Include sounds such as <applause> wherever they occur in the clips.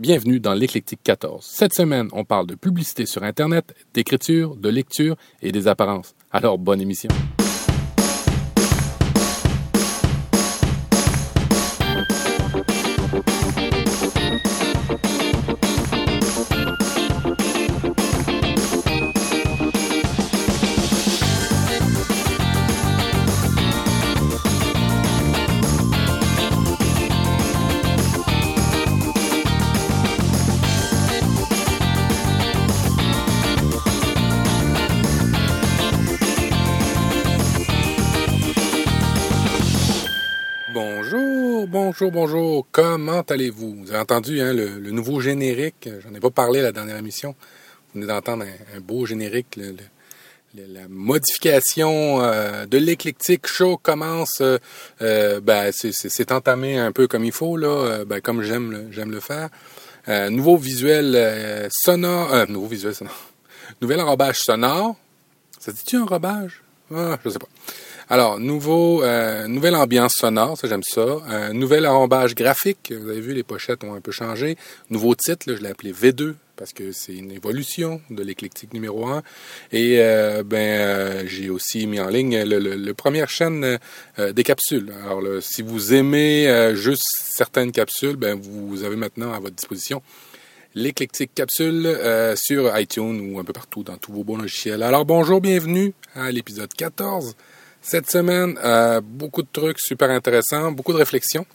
Bienvenue dans l'Éclectique 14. Cette semaine, on parle de publicité sur Internet, d'écriture, de lecture et des apparences. Alors, bonne émission. Bonjour, bonjour. Comment allez-vous? Vous avez entendu hein, le, nouveau générique? J'en ai pas parlé la dernière émission. Vous venez d'entendre un, beau générique. la modification euh, de l'éclectique show commence. euh, euh, ben, c'est- entamé un peu comme il faut là, ben, comme j'aime le, j'aime le faire. Nouveau visuel sonore, nouveau visuel sonore, nouvel enrobage sonore. Ça dit-tu enrobage? Ah, je sais pas. Alors, nouveau, euh, nouvelle ambiance sonore, ça j'aime ça. Euh, nouvel enrobage graphique, vous avez vu, les pochettes ont un peu changé. Nouveau titre, là, je l'ai appelé V2 parce que c'est une évolution de l'éclectique numéro 1. Et euh, ben, euh, j'ai aussi mis en ligne le, le- première chaîne euh, des capsules. Alors, le- si vous aimez euh, juste certaines capsules, ben, vous avez maintenant à votre disposition l'éclectique capsule sur iTunes ou un peu partout dans tous vos bons logiciels. Alors bonjour, bienvenue à l'épisode 14. Cette semaine, euh, beaucoup de trucs super intéressants, beaucoup de réflexions.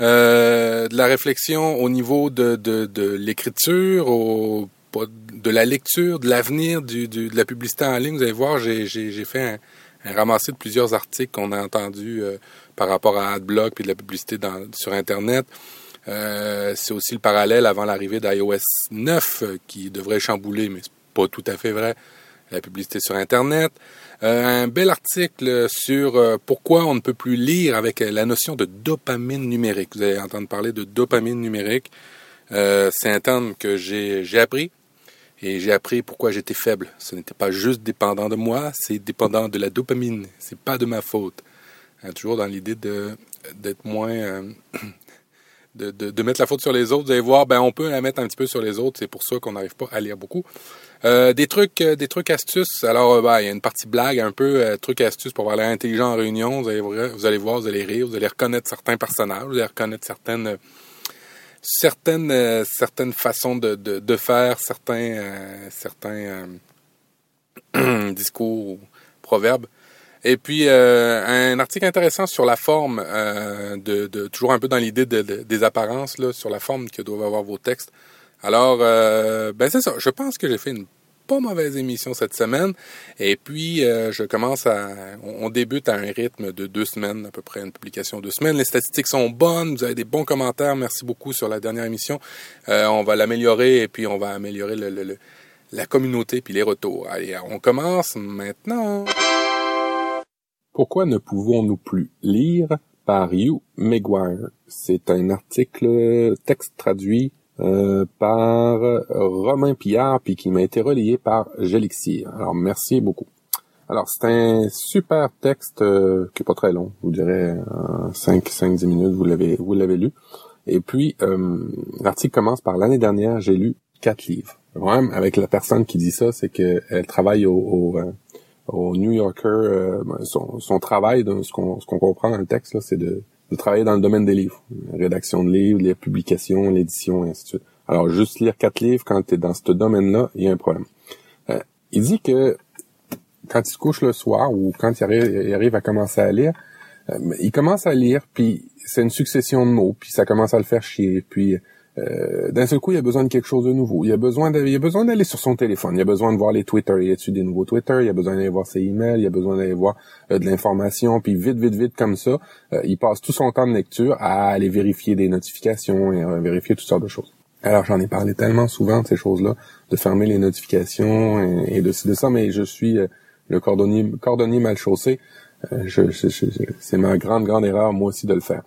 Euh, de la réflexion au niveau de, de, l'écriture, de la lecture, de l'avenir de la publicité en ligne. Vous allez voir, j'ai, j'ai, fait un, ramassé de plusieurs articles qu'on a entendus euh, par rapport à AdBlock et de la publicité sur Internet. C'est aussi le parallèle avant l'arrivée d'iOS 9 euh, qui devrait chambouler, mais c'est pas tout à fait vrai, la publicité sur Internet. Euh, un bel article sur euh, pourquoi on ne peut plus lire avec euh, la notion de dopamine numérique. Vous allez entendre parler de dopamine numérique. C'est un terme que j'ai appris et j'ai appris pourquoi j'étais faible. Ce n'était pas juste dépendant de moi, c'est dépendant de la dopamine. C'est pas de ma faute. Hein, toujours dans l'idée d'être moins <clears throat> de, de, de mettre la faute sur les autres. Vous allez voir, ben on peut la mettre un petit peu sur les autres. C'est pour ça qu'on n'arrive pas à lire beaucoup. Euh, des trucs, euh, des trucs astuces. Alors, euh, ben, il y a une partie blague, un peu trucs astuces pour avoir l'air intelligent en réunion. Vous allez, voir- vous allez voir, vous allez rire, vous allez reconnaître certains personnages, vous allez reconnaître certaines certaines certaines façons de, faire certains <clears throat> discours ou proverbes. Et puis un article intéressant sur la forme toujours un peu dans l'idée de, de- des apparences sur la forme que doivent avoir vos textes. Alors euh, ben c'est ça. Je pense que j'ai fait une pas mauvaise émission cette semaine. Et puis euh, je commence à on, débute à un rythme de deux semaines à peu près une publication de deux semaines. Les statistiques sont bonnes. Vous avez des bons commentaires. Merci beaucoup sur la dernière émission. Euh, on va l'améliorer et puis on va améliorer le, le- le- la communauté puis les retours. Allez, on commence maintenant. Pourquoi ne pouvons-nous plus lire par Hugh Maguire? C'est un article texte traduit euh, par Romain Pillard puis qui m'a été relayé par Gelixir. Alors merci beaucoup. Alors c'est un super texte euh, qui est pas très long, vous dirais 5 5 10 minutes, vous l'avez vous l'avez lu. Et puis euh, l'article commence par l'année dernière, j'ai lu quatre livres. Le problème avec la personne qui dit ça, c'est qu'elle travaille au, au, euh, au New Yorker, euh, son, son travail, ce qu'on qu'on comprend dans le texte, là, c'est de, de travailler dans le domaine des livres. La rédaction de livres, les publications, l'édition, et ainsi de suite. Alors, juste lire quatre livres quand tu es dans ce domaine-là, il y a un problème. Euh, il dit que quand il se couche le soir ou quand il arrive, à commencer à lire, euh, il commence à lire, puis c'est une succession de mots, puis ça commence à le faire chier, puis euh, d'un seul coup, il a besoin de quelque chose de nouveau. Il a il a besoin d'aller sur son téléphone. Il a besoin de voir les Twitter. Il y a-tu des nouveaux Twitter? Il a besoin d'aller voir ses emails. Il a besoin d'aller voir euh, de l'information. Puis vite, vite, vite comme ça, euh, il passe tout son temps de lecture à aller vérifier des notifications et vérifier toutes sortes de choses. Alors j'en ai parlé tellement souvent de ces choses-là, de fermer les notifications et, de de ça, mais je suis le cordonnier, cordonnier mal chaussé. Je, je- je- c'est ma grande, grande erreur, moi aussi, de le faire.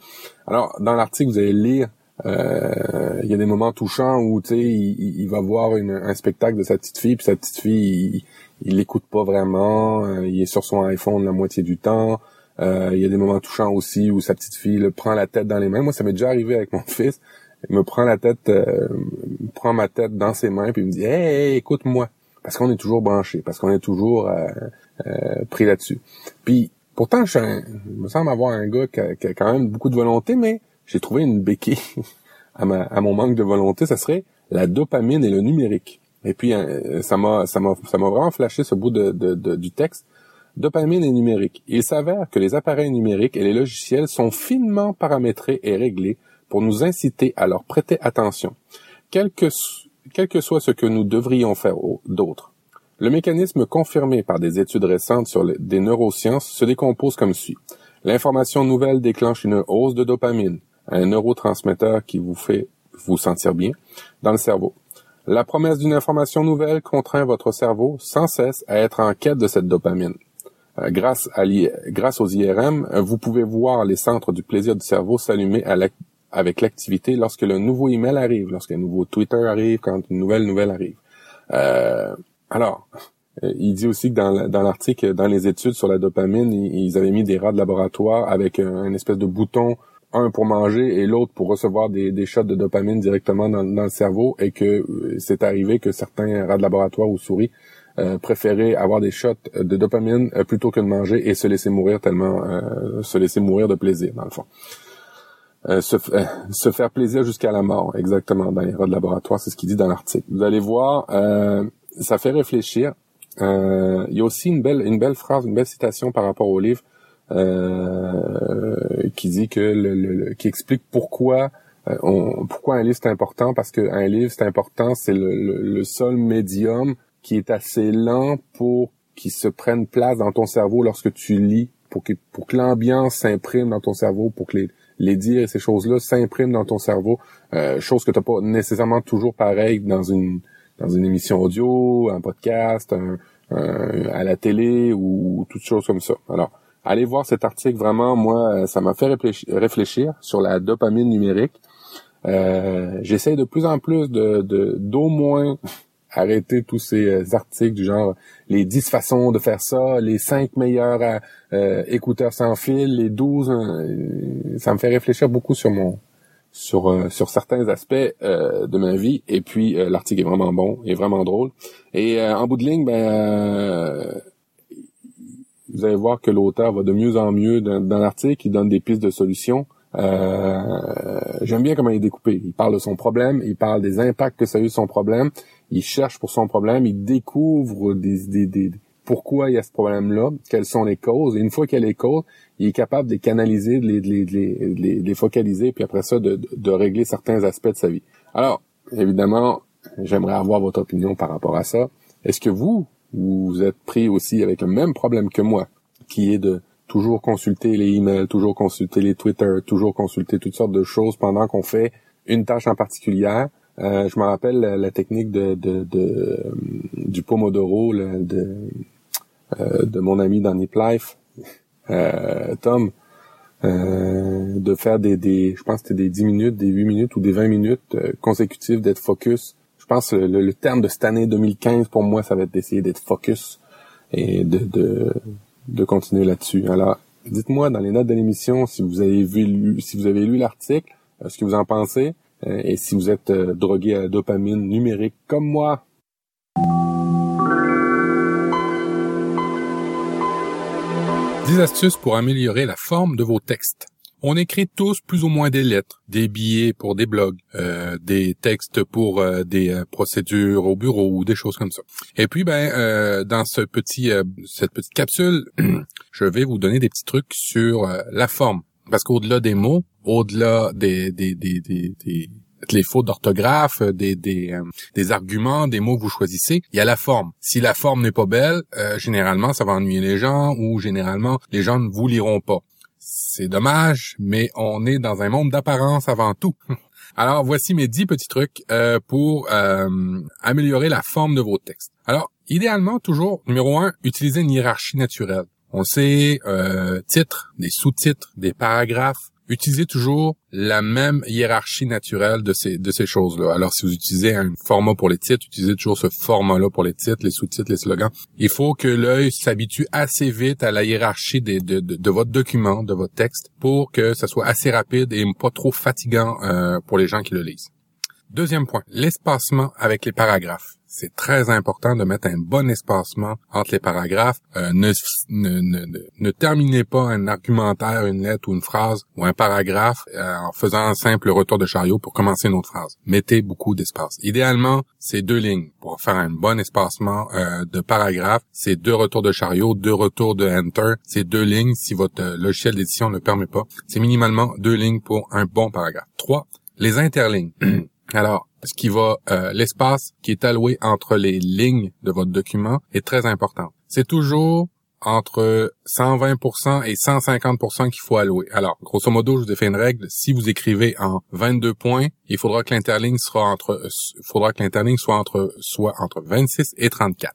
Alors, dans l'article, vous allez lire il y a des moments touchants où tu sais il, il- il va voir une- un spectacle de sa petite fille puis sa petite fille il, il l'écoute pas vraiment euh, il est sur son iPhone la moitié du temps. Euh, il y a des moments touchants aussi où sa petite fille le prend la tête dans les mains. Moi ça m'est déjà arrivé avec mon <laughs> fils. Me prend la tête, euh, prend ma tête dans ses mains puis il me dit hey, écoute-moi parce qu'on est toujours branché, parce qu'on est toujours euh, euh, pris là-dessus. Puis pourtant, je, me semble avoir un gars qui a, quand même beaucoup de volonté, mais j'ai trouvé une béquille <laughs> à, ma, à mon manque de volonté, ça serait la dopamine et le numérique. Et puis ça m'a ça m'a ça m'a vraiment flashé ce bout de, de, du texte. Dopamine et numérique. Il s'avère que les appareils numériques et les logiciels sont finement paramétrés et réglés pour nous inciter à leur prêter attention, quel que, quel que soit ce que nous devrions faire d'autre. Le mécanisme confirmé par des études récentes sur les, des neurosciences se décompose comme suit. L'information nouvelle déclenche une hausse de dopamine, un neurotransmetteur qui vous fait vous sentir bien, dans le cerveau. La promesse d'une information nouvelle contraint votre cerveau sans cesse à être en quête de cette dopamine. Euh, grâce, à grâce aux IRM, vous pouvez voir les centres du plaisir du cerveau s'allumer avec l'activité lorsque le nouveau email arrive, lorsque un nouveau Twitter arrive, quand une nouvelle nouvelle arrive. Euh, alors, euh, il dit aussi que dans, dans l'article, dans les études sur la dopamine, ils avaient mis des rats de laboratoire avec un, espèce de bouton, un pour manger et l'autre pour recevoir des, des shots de dopamine directement dans, dans le cerveau et que euh, c'est arrivé que certains rats de laboratoire ou souris euh, préféraient avoir des shots de dopamine plutôt que de manger et se laisser mourir tellement, se laisser mourir de plaisir dans le fond. Euh, se, euh, se, faire plaisir jusqu'à la mort, exactement, dans les rats de laboratoire, c'est ce qu'il dit dans l'article. Vous allez voir, euh, ça fait réfléchir. il y a aussi une belle, une belle phrase, une belle citation par rapport au livre qui dit que, le, qui explique pourquoi on, pourquoi un livre c'est important, parce qu'un livre c'est important, c'est le, le, seul médium qui est assez lent pour qu'il se prenne place dans ton cerveau lorsque tu lis, pour que, pour que l'ambiance s'imprime dans ton cerveau, pour que les, les dires et ces choses-là s'impriment dans ton cerveau, euh, chose que tu n'as pas nécessairement toujours pareil dans une dans une émission audio, un podcast, à la télé ou toutes choses comme ça. Alors, allez voir cet article, vraiment, moi, ça m'a fait réfléchir, sur la dopamine numérique. Euh, J'essaie de plus en plus de d'au moins <laughs> arrêter tous ces euh, articles du genre les 10 façons de faire ça, les 5 meilleurs euh, euh, écouteurs sans fil, les 12 ça me fait réfléchir beaucoup sur mon sur sur certains aspects de ma vie et puis l'article est vraiment bon et vraiment drôle et en bout de ligne ben vous allez voir que l'auteur va de mieux en mieux dans, dans l'article, il donne des pistes de solutions euh, j'aime bien comment il est découpé. Il parle de son problème, il parle des impacts que ça a eu son problème, il cherche pour son problème, il découvre des, des, pourquoi il y a ce problème-là, quelles sont les causes. Et une fois qu'il a les causes, il est capable de les canaliser, de les, focaliser, puis après ça, de, régler certains aspects de sa vie. Alors, évidemment, j'aimerais avoir votre opinion par rapport à ça. Est-ce que vous, vous êtes pris aussi avec le même problème que moi, qui est de toujours consulter les emails, toujours consulter les Twitter, toujours consulter toutes sortes de choses pendant qu'on fait une tâche en particulier. Euh, je me rappelle la, technique de, de, de euh, du Pomodoro de, euh, de mon ami dans Nip Life, euh, Tom, de faire des, des je pense que c'était des 10 minutes, des 8 minutes ou des 20 minutes consécutives d'être focus. Je pense le, le, terme de cette année 2015 pour moi, ça va être d'essayer d'être focus et de, de de continuer là-dessus. Alors, dites-moi dans les notes de l'émission si vous avez vu, si vous avez lu l'article, euh, ce que vous en pensez, euh, et si vous êtes euh, drogué à la dopamine numérique comme moi. Dix astuces pour améliorer la forme de vos textes. On écrit tous plus ou moins des lettres, des billets pour des blogs, euh, des textes pour euh, des euh, procédures au bureau ou des choses comme ça. Et puis ben dans ce petit cette petite capsule, <clears throat> je vais vous donner des petits trucs sur la forme parce qu'au-delà des mots, au-delà des des des des, les fautes d'orthographe, des, des, des arguments, des mots que vous choisissez, il y a la forme. Si la forme n'est pas belle, généralement, ça va ennuyer les gens ou généralement, les gens ne vous liront pas. C'est dommage, mais on est dans un monde d'apparence avant tout. <laughs> Alors voici mes dix petits trucs euh, pour euh, améliorer la forme de vos textes. Alors idéalement toujours numéro un, utilisez une hiérarchie naturelle. On sait euh, titres, des sous-titres, des paragraphes, utilisez toujours la même hiérarchie naturelle de ces de ces choses-là. Alors si vous utilisez un format pour les titres, utilisez toujours ce format-là pour les titres, les sous-titres, les slogans. Il faut que l'œil s'habitue assez vite à la hiérarchie de, de, de, votre document, de votre texte, pour que ça soit assez rapide et pas trop fatigant euh, pour les gens qui le lisent. Deuxième point, l'espacement avec les paragraphes c'est très important de mettre un bon espacement entre les paragraphes. Euh, ne, ne, ne, ne, terminez pas un argumentaire, une lettre ou une phrase ou un paragraphe euh, en faisant un simple retour de chariot pour commencer une autre phrase. Mettez beaucoup d'espace. Idéalement, c'est deux lignes. Pour faire un bon espacement euh, de paragraphe, c'est deux retours de chariot, deux retours de enter. C'est deux lignes si votre logiciel d'édition ne le permet pas. C'est minimalement deux lignes pour un bon paragraphe. Trois, les interlignes. <clears throat> Alors, ce qui va, euh, l'espace qui est alloué entre les lignes de votre document est très important. C'est toujours entre 120% et 150% qu'il faut allouer. Alors, grosso modo, je vous ai fait une règle. Si vous écrivez en 22 points, il faudra que l'interligne sera entre, euh, faudra que l'interligne soit entre, soit entre 26 et 34.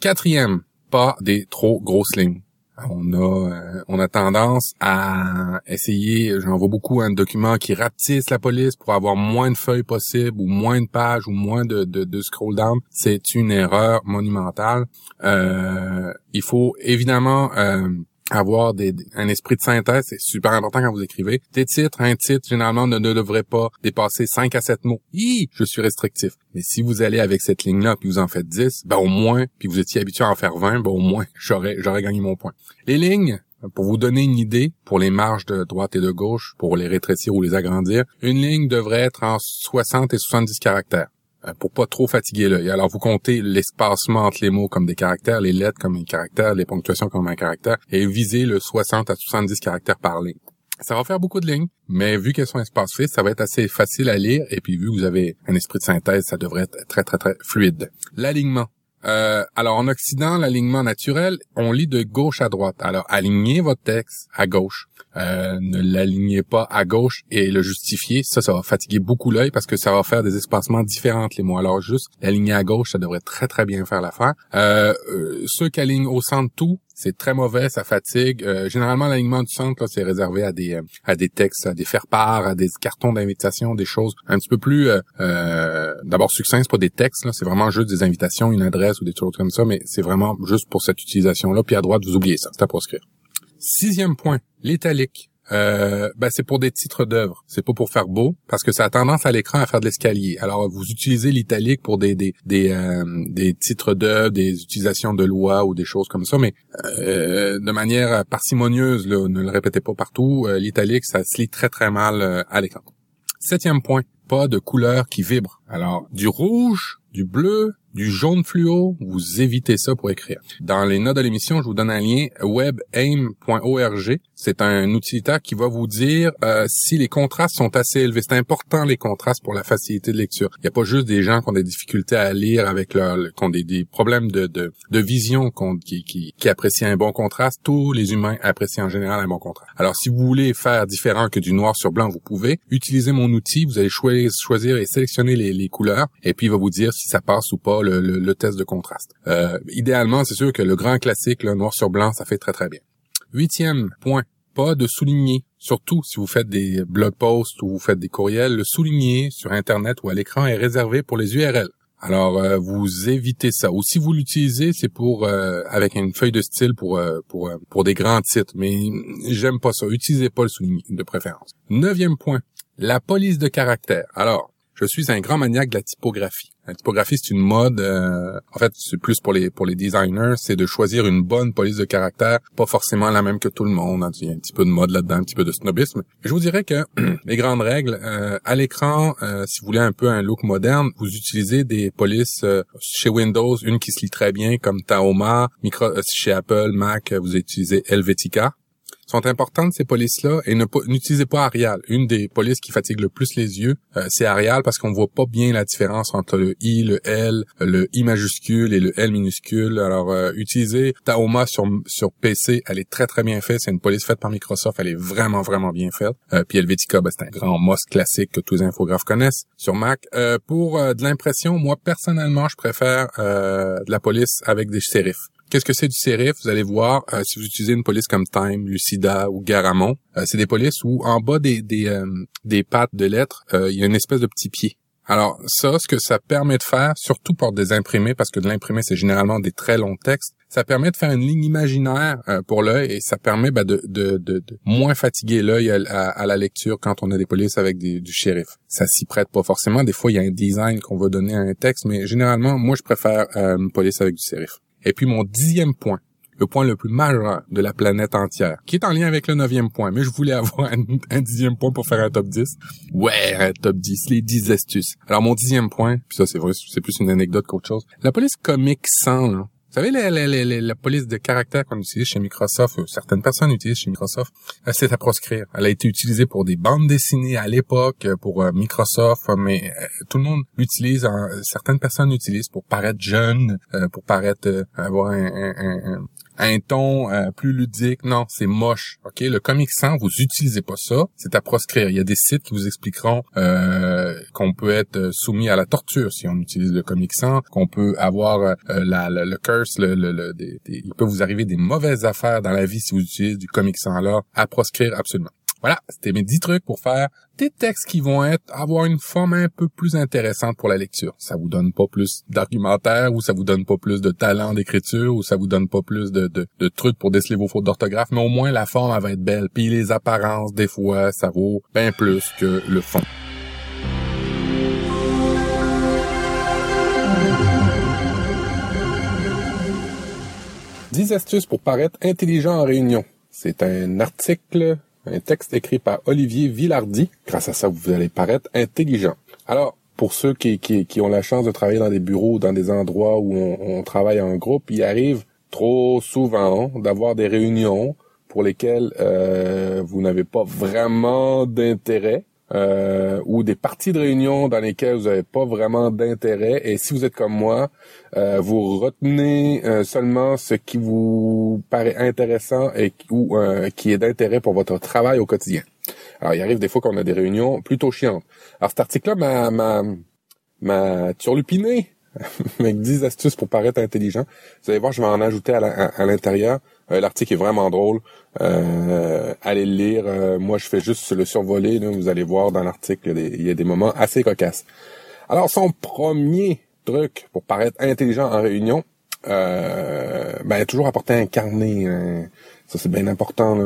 Quatrième, pas des trop grosses lignes on a euh, on a tendance à essayer, j'en vois beaucoup un document qui rapetisse la police pour avoir moins de feuilles possibles ou moins de pages ou moins de scroll down. C'est une erreur monumentale. Euh, il faut évidemment euh, avoir un esprit de synthèse, c'est super important quand vous écrivez. Des titres, un titre, généralement, ne, devrait pas dépasser 5 à 7 mots. Hi, je suis restrictif. Mais si vous allez avec cette ligne-là, puis vous en faites 10, ben au moins, puis vous étiez habitué à en faire 20, ben au moins, j'aurais, j'aurais gagné mon point. Les lignes, pour vous donner une idée, pour les marges de droite et de gauche, pour les rétrécir ou les agrandir, une ligne devrait être en 60 et 70 caractères. Euh, pour pas trop fatiguer l'œil. Alors vous comptez l'espacement entre les mots comme des caractères, les lettres comme un caractère, les ponctuations comme un caractère, et visez le 60 à 70 caractères par ligne. Ça va faire beaucoup de lignes, mais vu qu'elles sont espacées, ça va être assez facile à lire, et puis vu que vous avez un esprit de synthèse, ça devrait être très très très fluide. L'alignement. Euh, alors en Occident, l'alignement naturel, on lit de gauche à droite. Alors alignez votre texte à gauche. Euh, ne l'alignez pas à gauche et le justifier. Ça, ça va fatiguer beaucoup l'œil parce que ça va faire des espacements différents les mots. Alors juste l'aligner à gauche, ça devrait très très bien faire l'affaire. Euh, euh, ceux qui alignent au centre tout, c'est très mauvais, ça fatigue. Euh, généralement, l'alignement du centre, c'est réservé à des à des textes, à des faire-part, à des cartons d'invitation, des choses un petit peu plus euh, d'abord succinctes, c'est pas des textes, c'est vraiment juste des invitations, une adresse ou des choses comme ça, mais c'est vraiment juste pour cette utilisation-là. Puis à droite, vous oubliez ça, c'est à proscrire. Sixième point, l'italique. Euh, ben c'est pour des titres d'œuvres. C'est pas pour faire beau, parce que ça a tendance à l'écran à faire de l'escalier. Alors vous utilisez l'italique pour des des des, euh, des titres d'œuvres, des utilisations de loi ou des choses comme ça, mais euh, de manière parcimonieuse. Là, ne le répétez pas partout. Euh, l'italique, ça se lit très très mal euh, à l'écran. Septième point, pas de couleur qui vibre. Alors du rouge, du bleu, du jaune fluo, vous évitez ça pour écrire. Dans les notes de l'émission, je vous donne un lien webaim.org. C'est un utilitaire qui va vous dire euh, si les contrastes sont assez élevés. C'est important les contrastes pour la facilité de lecture. Il n'y a pas juste des gens qui ont des difficultés à lire avec leur, qui ont des, problèmes de, vision qui, qui, qui apprécient un bon contraste. Tous les humains apprécient en général un bon contraste. Alors si vous voulez faire différent que du noir sur blanc, vous pouvez utiliser mon outil. Vous allez choisir et sélectionner les, les couleurs et puis il va vous dire si ça passe ou pas le, test de contraste. Euh, idéalement, c'est sûr que le grand classique, le noir sur blanc, ça fait très très bien. Huitième point, pas de souligner. Surtout si vous faites des blog posts ou vous faites des courriels, le souligner sur Internet ou à l'écran est réservé pour les URL. Alors euh, vous évitez ça. Ou si vous l'utilisez, c'est pour euh, avec une feuille de style pour pour pour des grands titres. Mais j'aime pas ça. Utilisez pas le souligner de préférence. Neuvième point, la police de caractère. Alors je suis un grand maniaque de la typographie. La typographie, c'est une mode. Euh, en fait, c'est plus pour les pour les designers, c'est de choisir une bonne police de caractère, pas forcément la même que tout le monde. Hein. Il y a un petit peu de mode là-dedans, un petit peu de snobisme. Je vous dirais que <clears throat> les grandes règles euh, à l'écran, euh, si vous voulez un peu un look moderne, vous utilisez des polices chez Windows, une qui se lit très bien comme Taoma, micro, chez Apple, Mac, vous utilisez Helvetica sont importantes ces polices-là et n'utilisez pas Arial. Une des polices qui fatigue le plus les yeux, euh, c'est Arial parce qu'on voit pas bien la différence entre le I, le L, le I majuscule et le L minuscule. Alors euh, utilisez Taoma sur sur PC, elle est très très bien faite. C'est une police faite par Microsoft, elle est vraiment vraiment bien faite. Euh, puis Helvetica, ben, c'est un grand MOS classique que tous les infographes connaissent sur Mac. Euh, pour de l'impression, moi personnellement, je préfère de la police avec des sérifs. Qu'est-ce que c'est du sérif? Vous allez voir, euh, si vous utilisez une police comme Time, Lucida ou Garamond, euh, c'est des polices où en bas des, des, euh, des pattes de lettres, il y a une espèce de petit pied. Alors ça, ce que ça permet de faire, surtout pour des imprimés, parce que de l'imprimer, c'est généralement des très longs textes, ça permet de faire une ligne imaginaire pour l'œil et ça permet ben, de, de, de, moins fatiguer l'œil à, la lecture quand on a des polices avec du shérif. Ça s'y prête pas forcément. Des fois, il y a un design qu'on va donner à un texte, mais généralement, moi, je préfère une police avec du shérif. Et puis mon dixième point, le point le plus majeur de la planète entière, qui est en lien avec le neuvième point, mais je voulais avoir un, dixième point pour faire un top 10. Ouais, un top 10, les 10 astuces. Alors mon dixième point, puis ça c'est vrai, c'est plus une anecdote qu'autre chose. La police comique sans, là, vous savez, la, la, la, police de caractère qu'on utilise chez Microsoft, euh, certaines personnes utilisent chez Microsoft, euh, c'est à proscrire. Elle a été utilisée pour des bandes dessinées à l'époque, euh, pour Microsoft, mais tout le monde l'utilise, certaines personnes l'utilisent pour paraître jeune, pour paraître avoir un, un, un ton euh, plus ludique. Non, c'est moche. Ok, le Comic Sans, vous utilisez pas ça. C'est à proscrire. Il y a des sites qui vous expliqueront euh, qu'on peut être euh, soumis à la torture si on utilise le Comic Sans, qu'on peut avoir le curse, le, le, il peut vous arriver des mauvaises affaires dans la vie si vous utilisez du Comic Sans là. À proscrire absolument. Voilà, c'était mes 10 trucs pour faire des textes qui vont être avoir une forme un peu plus intéressante pour la lecture. Ça vous donne pas plus d'argumentaire ou ça vous donne pas plus de talent d'écriture ou ça vous donne pas plus de, trucs pour déceler vos fautes d'orthographe, mais au moins la forme elle va être belle. Puis les apparences, des fois, ça vaut bien plus que le fond. « 10 astuces pour paraître intelligent en réunion. C'est un article un texte écrit par Olivier Villardi. Grâce à ça, vous allez paraître intelligent. Alors, pour ceux qui, qui, ont la chance de travailler dans des bureaux, dans des endroits où on, travaille en groupe, il arrive trop souvent d'avoir des réunions pour lesquelles euh, vous n'avez pas vraiment d'intérêt euh, ou des parties de réunion dans lesquelles vous n'avez pas vraiment d'intérêt. Et si vous êtes comme moi, euh, vous retenez euh, seulement ce qui vous paraît intéressant et ou euh, qui est d'intérêt pour votre travail au quotidien. Alors, il arrive des fois qu'on a des réunions plutôt chiantes. Alors, cet article-là m'a, m'a, m'a turlupiné <laughs> avec 10 astuces pour paraître intelligent. Vous allez voir, je vais en ajouter à l'intérieur. Euh, l'article est vraiment drôle. Euh, allez le lire. Euh, moi, je fais juste le survoler. vous allez voir dans l'article, il y a des moments assez cocasses. Alors, son premier truc pour paraître intelligent en réunion, ben, toujours apporter un carnet. Ça, c'est bien important.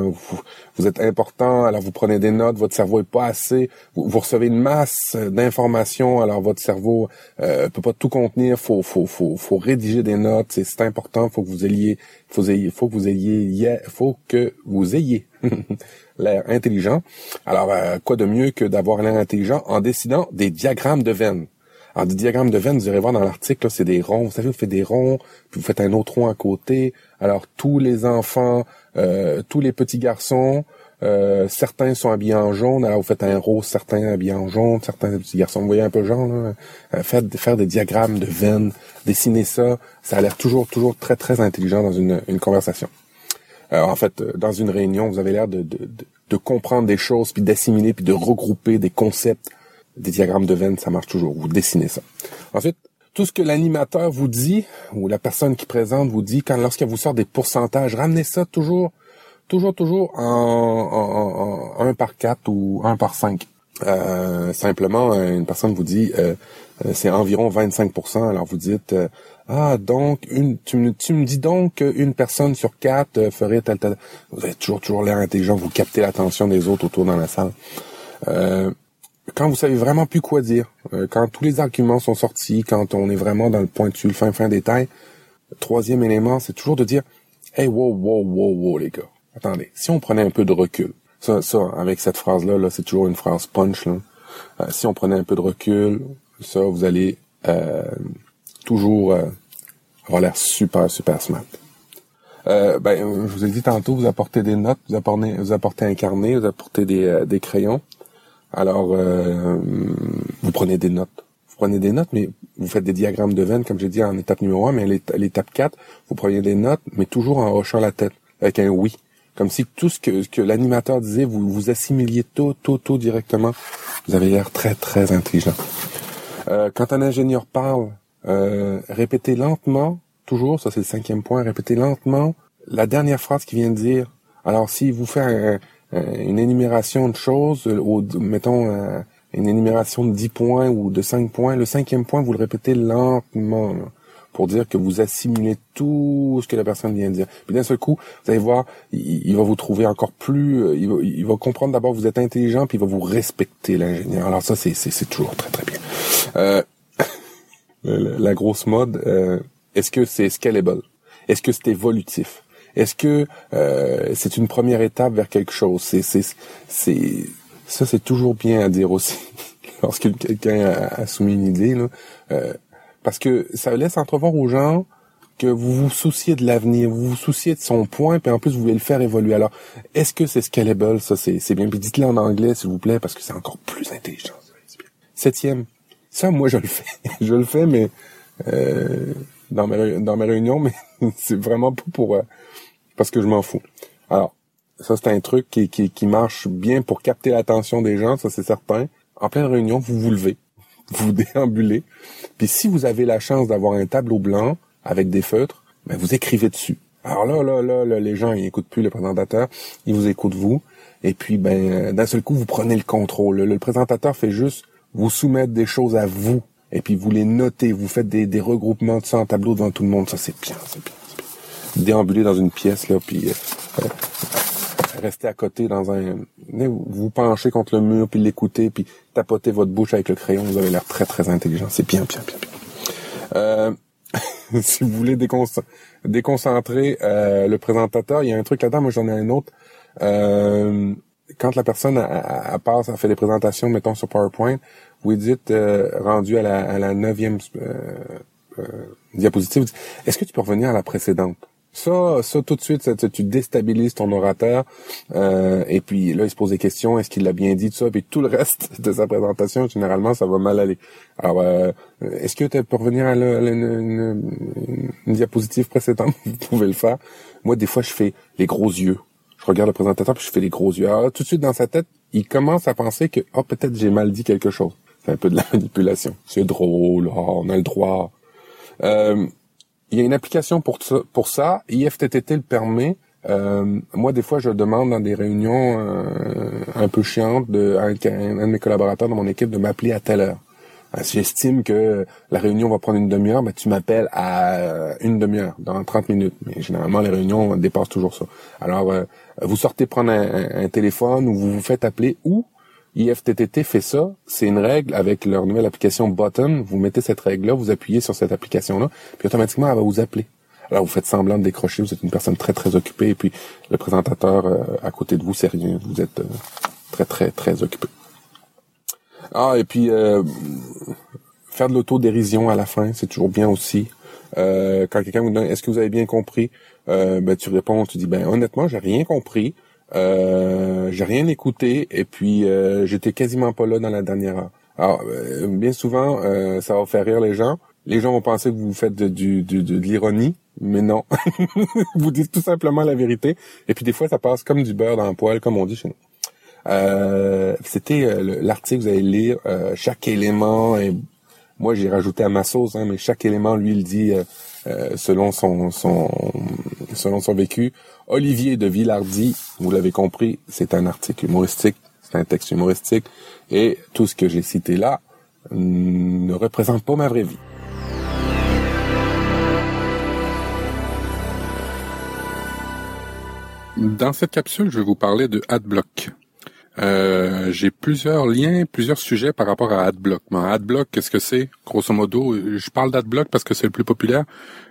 Vous, êtes important, alors vous prenez des notes, votre cerveau est pas assez. Vous, recevez une masse d'informations, alors votre cerveau euh, peut pas tout contenir. Faut, faut, faut, faut rédiger des notes. C'est important. Faut que vous ayez, faut, que vous ayez, faut que vous ayez <laughs> l'air intelligent. Alors, euh, quoi de mieux que d'avoir l'air intelligent en dessinant des diagrammes de veines. Alors, des diagrammes de veines, vous irez voir dans l'article, c'est des ronds. Vous savez, vous faites des ronds, puis vous faites un autre rond à côté. Alors, tous les enfants, euh, tous les petits garçons, euh, certains sont habillés en jaune, alors vous faites un rose, certains habillés en jaune, certains petits garçons, vous voyez un peu genre, là, euh, faire des diagrammes de veines, dessiner ça, ça a l'air toujours, toujours très, très intelligent dans une, une conversation. en fait, dans une réunion, vous avez l'air de, de, de, comprendre des choses, puis d'assimiler, puis de regrouper des concepts des diagrammes de veines, ça marche toujours. Vous dessinez ça. Ensuite, tout ce que l'animateur vous dit ou la personne qui présente vous dit quand lorsqu'elle vous sort des pourcentages, ramenez ça toujours, toujours, toujours en, en, 1 par 4 ou 1 par 5. Euh, simplement, une personne vous dit euh, euh c'est environ 25%. Alors vous dites ah donc une tu me, tu me dis donc qu'une personne sur quatre ferait tel tel. Vous avez toujours toujours l'air intelligent, vous captez l'attention des autres autour dans la salle. Quand vous savez vraiment plus quoi dire, euh, quand tous les arguments sont sortis, quand on est vraiment dans le pointu, le fin fin détail, troisième élément, c'est toujours de dire, hey, wow, wow, wow, wow, les gars. Attendez, si on prenait un peu de recul, ça, ça, avec cette phrase-là, là, c'est toujours une phrase punch, là. Euh, si on prenait un peu de recul, ça, vous allez euh, toujours avoir l'air super, super smart. ben, je vous ai dit tantôt, vous apportez des notes, vous apportez, vous apportez un carnet, vous apportez des, des crayons. Alors, euh, vous prenez des notes. Vous prenez des notes, mais vous faites des diagrammes de veine, comme j'ai dit en étape numéro 1, mais l'étape 4, vous prenez des notes, mais toujours en hochant la tête, avec un oui. Comme si tout ce que, que l'animateur disait, vous vous assimiliez tout, tout, tout directement. Vous avez l'air très, très intelligent. Euh, quand un ingénieur parle, euh, répétez lentement toujours, ça c'est le cinquième point, répétez lentement la dernière phrase qui vient de dire. Alors, si vous faites une énumération de choses, ou mettons une énumération de 10 points ou de 5 points, le cinquième point, vous le répétez lentement pour dire que vous assimilez tout ce que la personne vient de dire. Puis d'un seul coup, vous allez voir, il, va vous trouver encore plus, euh, il va, il va comprendre d'abord que vous êtes intelligent, puis il va vous respecter l'ingénieur. Alors ça, c'est, c'est, toujours très très bien. Euh, <laughs> la grosse mode, euh, est-ce que c'est scalable? Est-ce que c'est évolutif? Est-ce que euh, c'est une première étape vers quelque chose? C'est, c'est, ça, c'est toujours bien à dire aussi. <laughs> Lorsque quelqu'un a, a, soumis une idée, là, euh, parce que ça laisse entrevoir aux gens que vous vous souciez de l'avenir, vous vous souciez de son point, puis en plus vous voulez le faire évoluer. Alors, est-ce que c'est scalable? Ça, c'est bien. Puis dites-le en anglais, s'il vous plaît, parce que c'est encore plus intelligent. Septième, ça, moi, je le fais. <laughs> je le fais, mais euh, dans mes dans mes réunions, mais <laughs> c'est vraiment pas pour euh, parce que je m'en fous. Alors, ça, c'est un truc qui, qui, qui marche bien pour capter l'attention des gens, ça c'est certain. En pleine réunion, vous vous levez, <laughs> vous déambulez. Puis si vous avez la chance d'avoir un tableau blanc avec des feutres, ben vous écrivez dessus. Alors là, là, là, les gens, ils écoutent plus le présentateur, ils vous écoutent vous. Et puis, ben, d'un seul coup, vous prenez le contrôle. Le, présentateur fait juste vous soumettre des choses à vous. Et puis, vous les notez. Vous faites des, des regroupements de ça en tableau devant tout le monde. Ça, c'est bien, c'est bien. Déambuler dans une pièce, là, puis euh, rester à côté dans un... Vous penchez contre le mur, puis l'écouter, puis tapoter votre bouche avec le crayon. Vous avez l'air très, très intelligent. C'est bien, bien, bien, bien. Euh, <laughs> si vous voulez déconcentrer euh, le présentateur, il y a un truc là-dedans. Moi, j'en ai un autre. Euh, quand la personne a, passe, a fait des présentations, mettons sur PowerPoint, vous dites euh, rendu à la, à la neuvième diapositive, est-ce que tu peux revenir à la précédente? Ça, ça tout de suite, ça, tu déstabilises ton orateur. Euh, et puis là, il se pose des questions. Est-ce qu'il l'a bien dit tout ça Puis tout le <laughs> reste de sa présentation, généralement, ça va mal aller. Alors, euh, est-ce que tu peux revenir à une, diapositive précédente? <laughs> Vous pouvez le faire. Moi, des fois, je fais les gros yeux. Je regarde le présentateur puis je fais les gros yeux. Alors, tout de suite dans sa tête, il commence à penser que oh peut-être j'ai mal dit quelque chose. C'est un peu de la <laughs> manipulation. C'est drôle. Oh, on a le droit. Euh, il y a une application pour. Pour ça. IFTTT le permet. Euh, moi, des fois, je demande dans des réunions euh, un peu chiantes de un, de mes collaborateurs dans mon équipe de m'appeler à telle heure. Euh, si j'estime que la réunion va prendre une demi-heure, ben, tu m'appelles à une demi-heure, dans 30 minutes. Mais généralement, les réunions dépassent toujours ça. Alors, vous sortez prendre un, un, téléphone ou vous vous faites appeler ou IFTTT fait ça, c'est une règle avec leur nouvelle application Button. Vous mettez cette règle-là, vous appuyez sur cette application-là, puis automatiquement, elle va vous appeler. Alors, vous faites semblant de décrocher, vous êtes une personne très, très occupée, et puis le présentateur euh, à côté de vous, c'est rien, vous êtes euh, très, très, très occupé. Ah, et puis, euh, faire de l'autodérision à la fin, c'est toujours bien aussi. quand quelqu'un vous demande, est-ce que vous avez bien compris? ben, tu réponds, tu dis, ben, honnêtement, j'ai rien compris. Euh, j'ai rien écouté et puis euh, j'étais quasiment pas là dans la dernière heure. Alors, euh, bien souvent, ça va faire rire les gens. Les gens vont penser que vous faites de, de, l'ironie, mais non. <laughs> vous dites tout simplement la vérité. Et puis des fois, ça passe comme du beurre dans le poêle, comme on dit chez nous. C'était l'article, vous allez lire, chaque élément, et moi j'ai rajouté à ma sauce, hein, mais chaque élément, lui, il dit selon son, son selon son vécu. Olivier de Villardy, vous l'avez compris, c'est un article humoristique, c'est un texte humoristique, et tout ce que j'ai cité là ne représente pas ma vraie vie. Dans cette capsule, je vais vous parler de AdBlock. Euh, j'ai plusieurs liens, plusieurs sujets par rapport à AdBlock. AdBlock, qu'est-ce que c'est? Grosso modo, je parle d'AdBlock parce que c'est le plus populaire,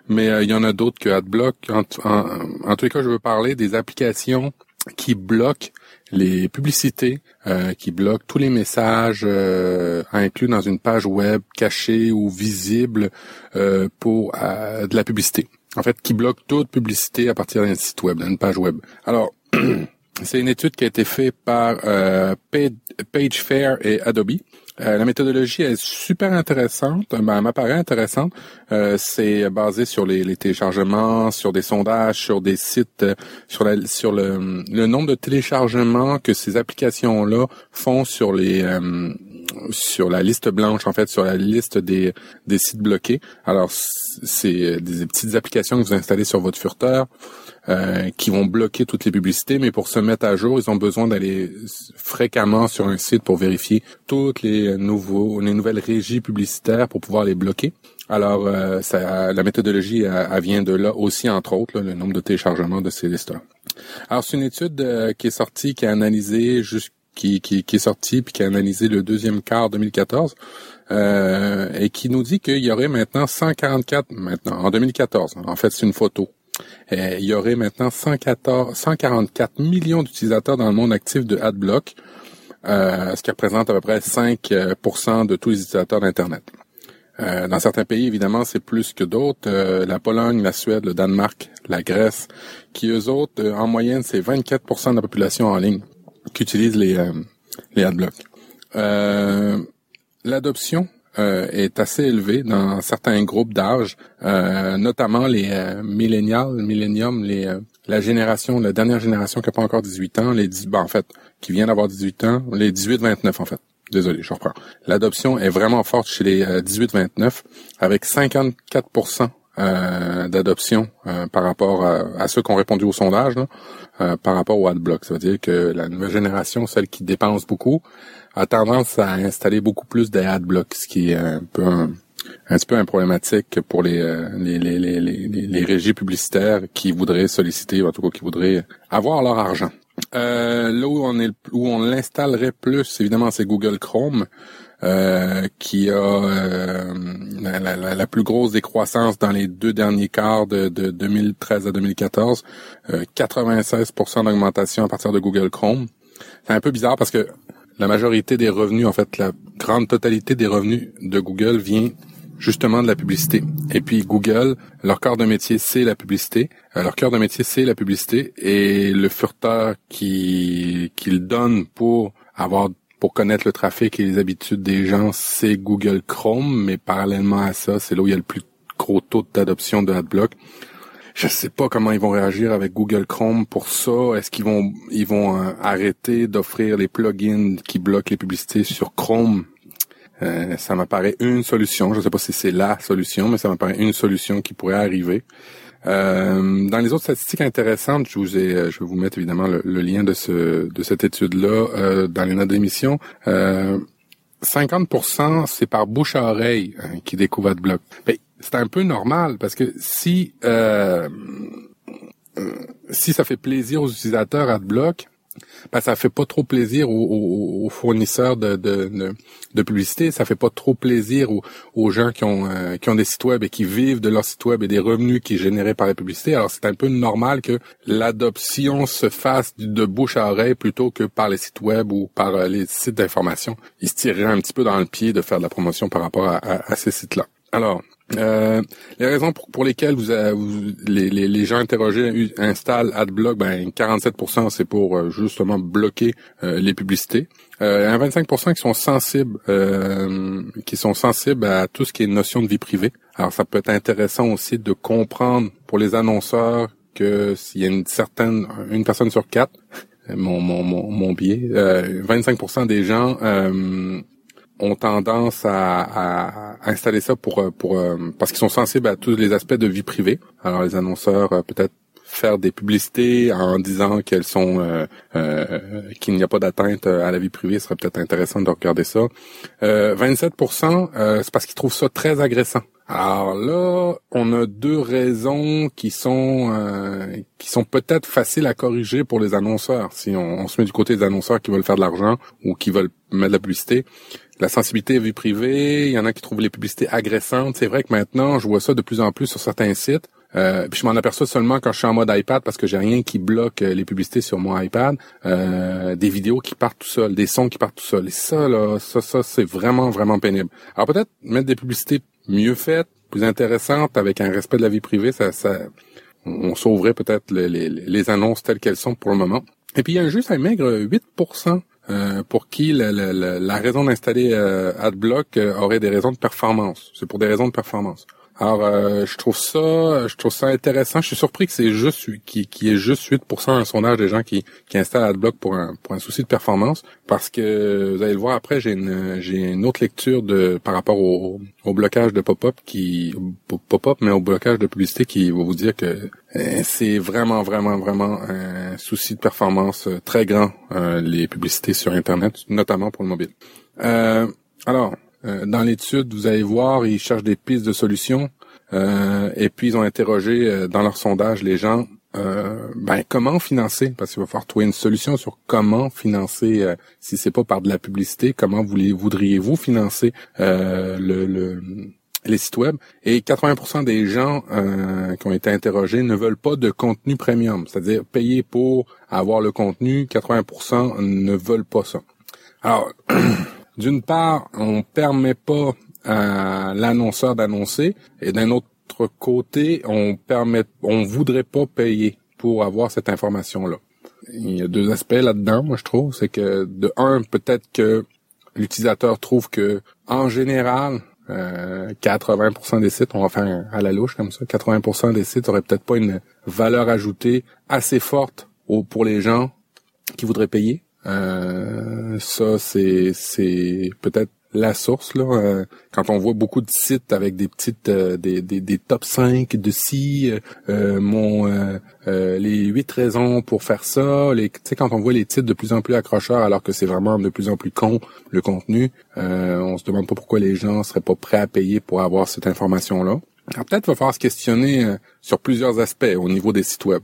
mais euh, il y en a d'autres que AdBlock. En, en, tous les cas, je veux parler des applications qui bloquent les publicités, euh, qui bloquent tous les messages inclus dans une page web cachée ou visible pour de la publicité. En fait, qui bloquent toute publicité à partir d'un site web, d'une page web. Alors <clears throat> C'est une étude qui a été faite par euh, PageFair et Adobe. Euh, la méthodologie est super intéressante, ben, m'apparaît intéressante. Euh, c'est basé sur les, téléchargements, sur des sondages, sur des sites, euh, sur, la, sur le, le, nombre de téléchargements que ces applications-là font sur les sur la liste blanche, en fait, sur la liste des, des sites bloqués. Alors, c'est des petites applications que vous installez sur votre furteur euh, qui vont bloquer toutes les publicités, mais pour se mettre à jour, ils ont besoin d'aller fréquemment sur un site pour vérifier toutes les nouveaux, les nouvelles régies publicitaires pour pouvoir les bloquer. Alors, euh, ça, la méthodologie elle, vient de là aussi, entre autres, le nombre de téléchargements de ces listes-là. Alors, c'est une étude euh, qui est sortie, qui a analysé qui, qui, qui, est sortie puis qui a analysé le deuxième quart 2014 euh, et qui nous dit qu'il y aurait maintenant 144 maintenant en 2014. En fait, c'est une photo. Il y aurait maintenant 114, 144 millions d'utilisateurs dans le monde actif de AdBlock, euh, ce qui représente à peu près 5% de tous les utilisateurs d'Internet. Euh, dans certains pays, évidemment, c'est plus que d'autres. Euh, la Pologne, la Suède, le Danemark, la Grèce, qui eux autres, euh, en moyenne, c'est 24% de la population en ligne qui utilise les, les adblocks. L'adoption est assez élevée dans certains groupes d'âge, notamment les millénials, millénium, les la génération, la dernière génération qui n'a pas encore 18 ans, les ben, en fait, qui vient d'avoir 18 ans, les 18-29 en fait. Désolé, je reprends. L'adoption est vraiment forte chez les 18-29, euh, avec 54 euh, d'adoption euh, par rapport à, ceux qui ont répondu au sondage, par rapport au AdBlock. Ça veut dire que la nouvelle génération, celle qui dépense beaucoup, a tendance à installer beaucoup plus d'adblock, ce qui est un peu un, petit peu un problématique pour les, les, les, les, les régies publicitaires qui voudraient solliciter, en tout cas qui voudraient avoir leur argent. Euh, là où on est où on l'installerait plus, évidemment, c'est Google Chrome. Euh, qui a euh, la, la, plus grosse décroissance dans les deux derniers quarts de, de 2013 à 2014, 96% d'augmentation à partir de Google Chrome. C'est un peu bizarre parce que la majorité des revenus, en fait, la grande totalité des revenus de Google vient justement de la publicité. Et puis Google, leur cœur de métier, c'est la publicité. Euh, leur cœur de métier, c'est la publicité. Et le furteur qui qu'ils donnent pour avoir pour connaître le trafic et les habitudes des gens, c'est Google Chrome, mais parallèlement à ça, c'est là où il y a le plus gros taux d'adoption de AdBlock. Je sais pas comment ils vont réagir avec Google Chrome pour ça. Est-ce qu'ils vont ils vont euh, arrêter d'offrir les plugins qui bloquent les publicités sur Chrome? Euh, ça m'apparaît une solution. Je ne sais pas si c'est la solution, mais ça m'apparaît une solution qui pourrait arriver. Euh, dans les autres statistiques intéressantes, je vous ai, je vais vous mettre évidemment le, lien de ce de cette étude-là euh, dans les notes d'émission. 50% c'est par bouche à oreille hein, qui découvre AdBlock. Ben, c'est un peu normal parce que si si ça fait plaisir aux utilisateurs AdBlock, ben, ça fait pas trop plaisir aux, fournisseurs de, de, publicité, ça fait pas trop plaisir aux, gens qui ont euh, qui ont des sites web et qui vivent de leur site web et des revenus qui sont générés par la publicité. Alors c'est un peu normal que l'adoption se fasse de bouche à oreille plutôt que par les sites web ou par euh, les sites d'information. Ils se tireraient un petit peu dans le pied de faire de la promotion par rapport à, à ces sites-là. Alors, euh, les raisons pour, lesquelles vous, les, les, gens interrogés installent AdBlock, ben 47% c'est pour euh, justement bloquer euh, les publicités. Euh, 25% qui sont sensibles, euh, qui sont sensibles à tout ce qui est notion de vie privée. Alors ça peut être intéressant aussi de comprendre pour les annonceurs que s'il y a une certaine, une personne sur quatre, mon mon mon, mon biais, 25% des gens ont tendance à, à, installer ça pour pour euh, parce qu'ils sont sensibles à tous les aspects de vie privée. Alors les annonceurs euh, peut-être faire des publicités en disant qu'elles sont euh, euh qu'il n'y a pas d'atteinte à la vie privée, ce serait peut-être intéressant de regarder ça. Euh, 27%, c'est parce qu'ils trouvent ça très agressant. Alors là, on a deux raisons qui sont qui sont peut-être faciles à corriger pour les annonceurs. Si on, on, se met du côté des annonceurs qui veulent faire de l'argent ou qui veulent mettre de la publicité, la sensibilité à vie privée, il y en a qui trouvent les publicités agressantes. C'est vrai que maintenant, je vois ça de plus en plus sur certains sites. Euh, puis je m'en aperçois seulement quand je suis en mode iPad parce que j'ai rien qui bloque euh, les publicités sur mon iPad. Euh, des vidéos qui partent tout seul, des sons qui partent tout seul. Et ça, là, ça, ça, c'est vraiment, vraiment pénible. Alors peut-être mettre des publicités mieux faites, plus intéressantes, avec un respect de la vie privée, ça, ça on sauverait peut-être les, annonces telles qu'elles sont pour le moment. Et puis il y a juste un maigre 8% euh, pour qui la, la, raison d'installer euh, AdBlock euh, aurait des raisons de performance. C'est pour des raisons de performance. Alors, euh, je trouve ça, je trouve ça intéressant. Je suis surpris que c'est juste qui qui est juste 8% un sondage des gens qui qui installent AdBlock pour un pour un souci de performance, parce que vous allez le voir après, j'ai une j'ai une autre lecture de par rapport au, au blocage de pop-up qui pop-up, mais au blocage de publicité qui va vous dire que euh, c'est vraiment vraiment vraiment un souci de performance euh, très grand les publicités sur Internet, notamment pour le mobile. alors, euh, dans l'étude, vous allez voir, ils cherchent des pistes de solutions. Euh, et puis ils ont interrogé euh, dans leur sondage les gens ben comment financer parce qu'il va falloir trouver une solution sur comment financer si c'est pas par de la publicité comment voudriez-vous financer le, les sites web? Et 80% des gens qui ont été interrogés ne veulent pas de contenu premium c'est-à-dire payer pour avoir le contenu 80% ne veulent pas ça alors <clears throat> D'une part, on permet pas à l'annonceur d'annoncer, et d'un autre côté, on permet, on voudrait pas payer pour avoir cette information-là. Il y a deux aspects là-dedans, moi je trouve, c'est que de un, peut-être que l'utilisateur trouve que en général, 80% euh, des sites, on va faire à la louche comme ça, 80% des sites auraient peut-être pas une valeur ajoutée assez forte pour les gens qui voudraient payer. Euh, ça, c'est c'est peut-être la source là. Euh, quand on voit beaucoup de sites avec des petites euh, des, des, des, top 5 de si mon les huit raisons pour faire ça, les tu sais quand on voit les titres de plus en plus accrocheurs alors que c'est vraiment de plus en plus con le contenu, on se demande pas pourquoi les gens seraient pas prêts à payer pour avoir cette information là. Alors peut-être va falloir se questionner sur plusieurs aspects au niveau des sites web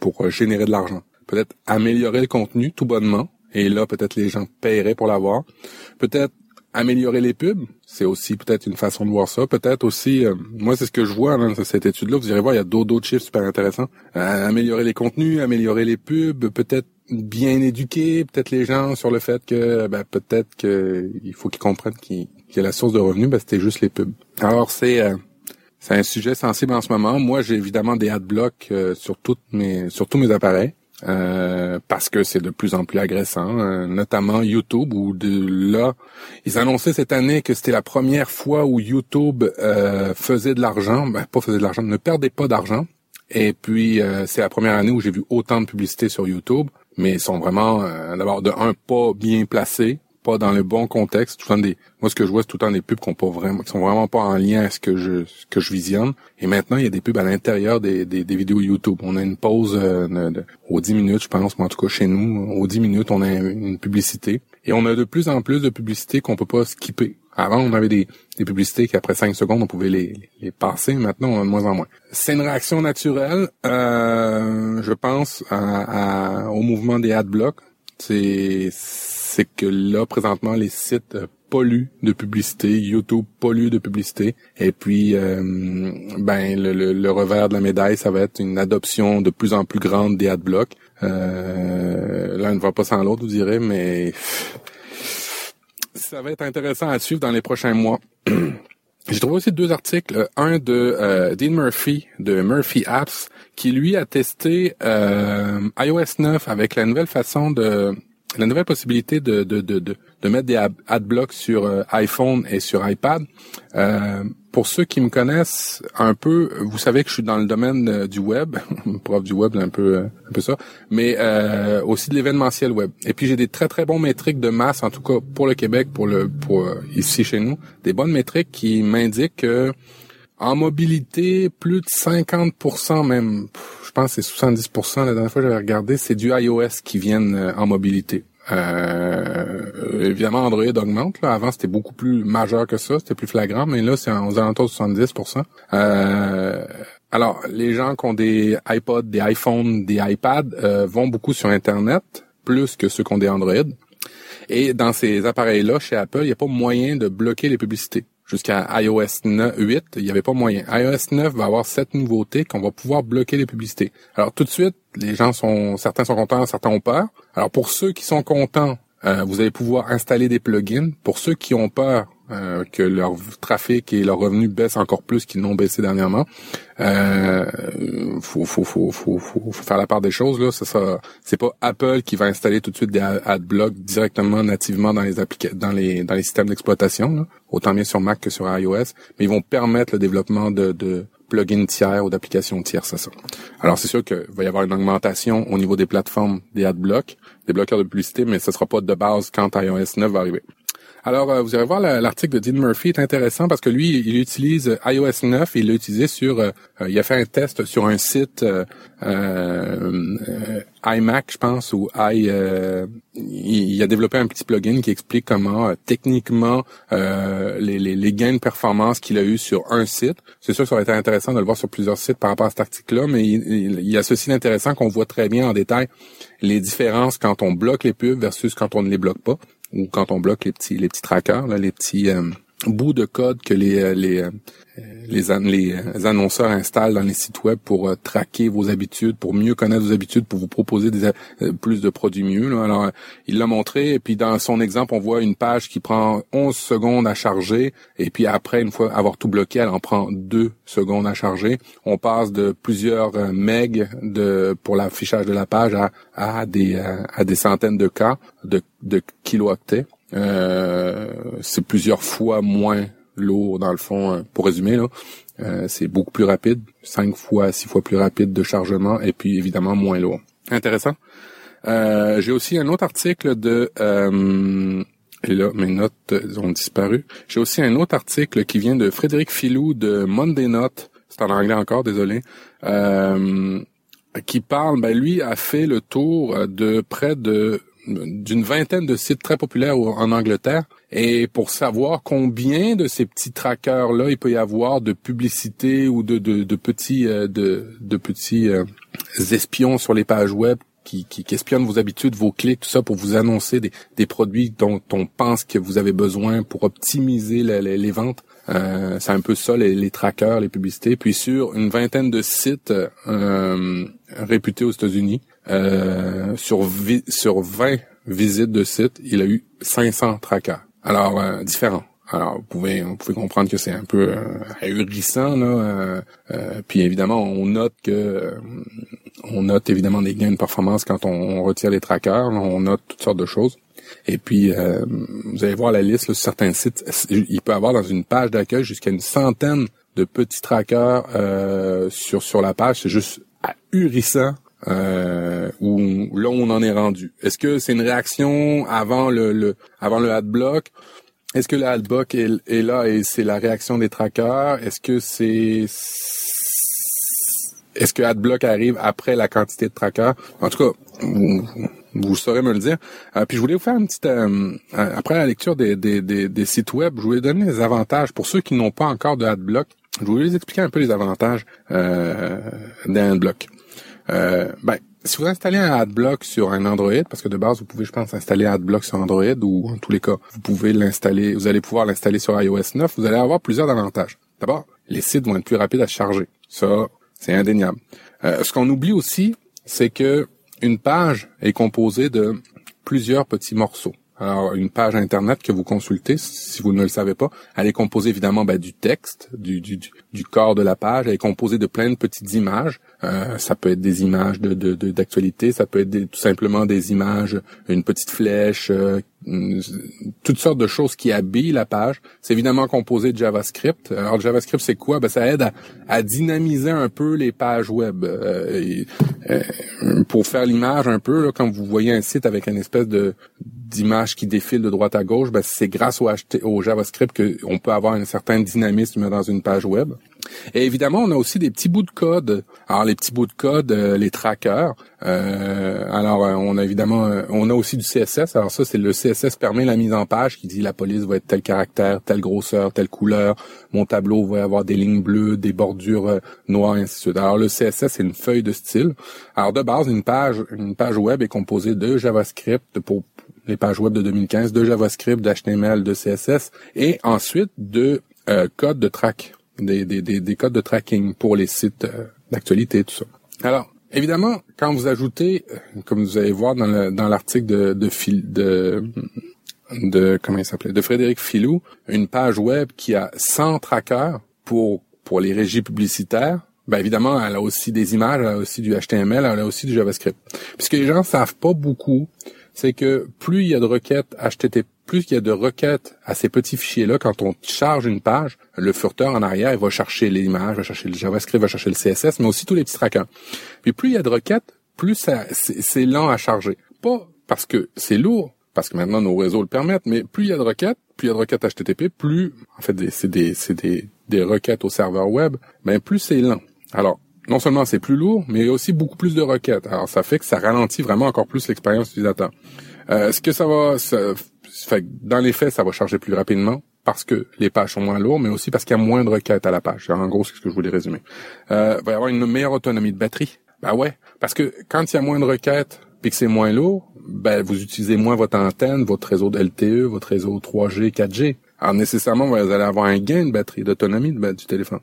pour générer de l'argent peut-être améliorer le contenu tout bonnement, et là peut-être les gens paieraient pour l'avoir. Peut-être améliorer les pubs, c'est aussi peut-être une façon de voir ça. Peut-être aussi, euh, moi c'est ce que je vois dans cette étude-là, vous irez voir, il y a d'autres chiffres super intéressants. Euh, améliorer les contenus, améliorer les pubs, peut-être bien éduquer peut-être les gens sur le fait que ben, peut-être qu'il faut qu'ils comprennent qu'il y a la source de revenus, ben, c'était juste les pubs. Alors c'est euh, c'est un sujet sensible en ce moment. Moi, j'ai évidemment des adblocks sur toutes mes sur tous mes appareils. Euh, parce que c'est de plus en plus agressant, euh, notamment YouTube où de là ils annonçaient cette année que c'était la première fois où YouTube euh, faisait de l'argent, ben, pas faisait de l'argent, ne perdait pas d'argent. Et puis c'est la première année où j'ai vu autant de publicité sur YouTube, mais ils sont vraiment d'abord de un pas bien placés, pas dans le bon contexte. Tout le temps des, moi, ce que je vois, c'est tout le temps des pubs qui, pas vraiment, qui sont vraiment pas en lien avec ce que je, ce que je visionne. Et maintenant, il y a des pubs à l'intérieur des, des, des, vidéos YouTube. On a une pause euh, de, aux 10 minutes, je pense, mais en tout cas chez nous, aux 10 minutes, on a une publicité. Et on a de plus en plus de publicités qu'on peut pas skipper. Avant, on avait des, des publicités qu'après 5 secondes, on pouvait les, les passer. Maintenant, on a de moins en moins. C'est une réaction naturelle, euh, je pense, à, au mouvement des adblocks. C'est c'est que là, présentement, les sites euh, polluent de publicité, YouTube pollue de publicité, et puis euh, ben le, revers de la médaille, ça va être une adoption de plus en plus grande des adblocks. Euh, l'un ne va pas sans l'autre, vous direz, mais ça va être intéressant à suivre dans les prochains mois. <clears throat> J'ai trouvé aussi deux articles, un de euh, Dean Murphy de Murphy Apps, qui lui a testé iOS 9 avec la nouvelle façon de la nouvelle possibilité de, de, de, de, mettre des adblocks sur euh, iPhone et sur iPad. Euh, pour ceux qui me connaissent un peu, vous savez que je suis dans le domaine euh, du web, <laughs> prof du web, un peu, un peu ça, mais aussi de l'événementiel web. Et puis j'ai des très très bons métriques de masse, en tout cas pour le Québec, pour le pour ici chez nous, des bonnes métriques qui m'indiquent que en mobilité, plus de 50%, même, je pense que c'est 70%, la dernière fois que j'avais regardé, c'est du iOS qui viennent euh, en mobilité. Euh, évidemment, Android augmente. Là. Avant, c'était beaucoup plus majeur que ça, c'était plus flagrant, mais là, c'est aux alentours de 70%. Euh, alors, les gens qui ont des iPods, des iPhones, des iPads euh, vont beaucoup sur Internet, plus que ceux qui ont des Android. Et dans ces appareils-là, chez Apple, il n'y a pas moyen de bloquer les publicités jusqu'à iOS 9, 8, il n'y avait pas moyen. iOS 9 va avoir cette nouveauté qu'on va pouvoir bloquer les publicités. Alors tout de suite, les gens sont, certains sont contents, certains ont peur. Alors pour ceux qui sont contents, euh, vous allez pouvoir installer des plugins. Pour ceux qui ont peur, euh, que leur trafic et leurs revenus baissent encore plus qu'ils n'ont baissé dernièrement. Euh, faut, faut, faut, faut, faut, faire la part des choses là. Ça, ça c'est pas Apple qui va installer tout de suite des adblocks directement nativement dans les dans les dans les systèmes d'exploitation, autant bien sur Mac que sur iOS, mais ils vont permettre le développement de, de plugins tiers ou d'applications tiers, c'est ça. Alors c'est sûr qu'il va y avoir une augmentation au niveau des plateformes des adblocks, des bloqueurs de publicité, mais ce sera pas de base quand iOS 9 va arriver. Alors, euh, vous allez voir l'article de Dean Murphy est intéressant parce que lui, il utilise iOS 9 et il l'a utilisé sur, euh, euh, il a fait un test sur un site iMac, je pense, ou i, il, a développé un petit plugin qui explique comment techniquement les, gains de performance qu'il a eu sur un site. C'est sûr ça aurait été intéressant de le voir sur plusieurs sites par rapport à cet article-là, mais il, il, il y a ceci d'intéressant qu'on voit très bien en détail les différences quand on bloque les pubs versus quand on ne les bloque pas ou quand on bloque les petits les petits trackers, là, les petits euh, bouts de code que les euh, les euh, les, les, annonceurs installent dans les sites web pour traquer vos habitudes, pour mieux connaître vos habitudes, pour vous proposer des, plus de produits mieux. Alors, il l'a montré, et puis dans son exemple, on voit une page qui prend 11 secondes à charger, et puis après, une fois avoir tout bloqué, elle en prend 2 secondes à charger. On passe de plusieurs meg de pour l'affichage de la page à, à des à des centaines de cas de de kilooctets. Euh, c'est plusieurs fois moins lourd dans le fond, euh, pour résumer là. Euh, c'est beaucoup plus rapide, cinq fois, six fois plus rapide de chargement et puis évidemment moins lourd. Intéressant. Euh, j'ai aussi un autre article de et là, mes notes ont disparu. J'ai aussi un autre article qui vient de Frédéric Filou de Monday Note. C'est en anglais encore, désolé. qui parle, ben lui a fait le tour de près de d'une vingtaine de sites très populaires en Angleterre. Et pour savoir combien de ces petits trackers-là il peut y avoir de publicité ou de, de, petits, euh, de, de petits euh, espions sur les pages web qui, qui, espionnent vos habitudes, vos clics, tout ça pour vous annoncer des, des produits dont on pense que vous avez besoin pour optimiser les, ventes. Euh, c'est un peu ça, les, les, trackers, les publicités. Puis sur une vingtaine de sites réputés aux États-Unis, euh, sur, sur 20 visites de sites, il a eu 500 trackers. Alors, euh, différents. Alors, vous pouvez, vous pouvez comprendre que c'est un peu euh, ahurissant, là. Euh, euh, puis évidemment, on note que on note évidemment des gains de performance quand on, retire les trackers. on note toutes sortes de choses. Et puis, vous allez voir la liste sur certains sites. Il peut avoir dans une page d'accueil jusqu'à une centaine de petits trackers sur sur la page. C'est juste ahurissant euh, où là on en est rendu. Est-ce que c'est une réaction avant le, le avant le adblock? Est-ce que le adblock est, là et c'est la réaction des trackers Est-ce que c'est est-ce que adblock arrive après la quantité de trackers En tout cas, vous, vous, saurez me le dire. Euh, puis je voulais vous faire une petite euh, après la lecture des, des, des, sites web, je voulais donner des avantages pour ceux qui n'ont pas encore de adblock. Je voulais vous expliquer un peu les avantages euh, d'un adblock. Euh, ben, si vous installez un AdBlock sur un Android, parce que de base, vous pouvez, je pense, installer AdBlock sur Android ou en tous les cas, vous pouvez l'installer, vous allez pouvoir l'installer sur iOS 9, vous allez avoir plusieurs avantages. D'abord, les sites vont être plus rapides à charger. Ça, c'est indéniable. Euh, ce qu'on oublie aussi, c'est que une page est composée de plusieurs petits morceaux. Alors, une page Internet que vous consultez, si vous ne le savez pas, elle est composée évidemment ben, du texte, du, du, du, corps de la page. Elle est composée de plein de petites images. Euh, ça peut être des images de d'actualité, ça peut être tout simplement des images, une petite flèche, euh, toutes sortes de choses qui habillent la page. C'est évidemment composé de JavaScript. Alors JavaScript, c'est quoi? Ben ça aide à, dynamiser un peu les pages web. Euh, pour faire l'image un peu, là, quand vous voyez un site avec une espèce de d'image qui défile de droite à gauche, ben c'est grâce au, JavaScript qu'on peut avoir un certain dynamisme dans une page web. Et évidemment, on a aussi des petits bouts de code. Alors les petits bouts de code, euh, les trackers. Euh, alors euh, on a évidemment, on a aussi du CSS. Alors ça, c'est le CSS permet la mise en page qui dit la police va être tel caractère, telle grosseur, telle couleur. Mon tableau va avoir des lignes bleues, des bordures noires, et ainsi de suite. Alors le CSS, c'est une feuille de style. Alors de base, une page, une page web est composée de JavaScript pour les pages web de 2015, de JavaScript, d'HTML, de CSS, et ensuite de code de track des, des, des, codes de tracking pour les sites euh, d'actualité, tout ça. Alors, évidemment, quand vous ajoutez, euh, comme vous allez voir dans, dans l'article de, de, de de comment il s'appelait de Frédéric Filou, une page web qui a 100 trackers pour pour les régies publicitaires. Ben évidemment, elle a aussi des images, elle a aussi du HTML, elle a aussi du JavaScript. Puisque les gens savent pas beaucoup, c'est que plus il y a de requêtes HTTP, plus il y a de requêtes à ces petits fichiers-là, quand on charge une page, le furteur en arrière, il va chercher l'image, va chercher le JavaScript, va chercher le CSS, mais aussi tous les petits trackers. Puis plus il y a de requêtes, plus c'est lent à charger. Pas parce que c'est lourd, parce que maintenant nos réseaux le permettent, mais plus il y a de requêtes, plus il y a de requêtes HTTP, plus, en fait, c'est des, des, des requêtes au serveur web, ben plus c'est lent. Alors, non seulement c'est plus lourd, mais il y a aussi beaucoup plus de requêtes. Alors, ça fait que ça ralentit vraiment encore plus l'expérience utilisateur. Euh, ce que ça va, fait dans les faits, ça va charger plus rapidement parce que les pages sont moins lourdes, mais aussi parce qu'il y a moins de requêtes à la page. En gros, c'est ce que je voulais résumer. Euh, il va y avoir une meilleure autonomie de batterie. Ben ouais, parce que quand il y a moins de requêtes, puis que c'est moins lourd, ben vous utilisez moins votre antenne, votre réseau de LTE, votre réseau 3G, 4G. Alors nécessairement, vous allez avoir un gain de batterie, d'autonomie du téléphone.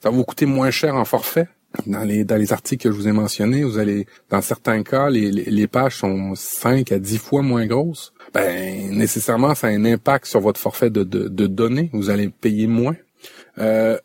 Ça va vous coûter moins cher en forfait. Dans les dans les articles que je vous ai mentionnés, vous allez dans certains cas, les, les, pages sont 5 à 10 fois moins grosses. Ben nécessairement, ça a un impact sur votre forfait de, de, de données. Vous allez payer moins. Euh,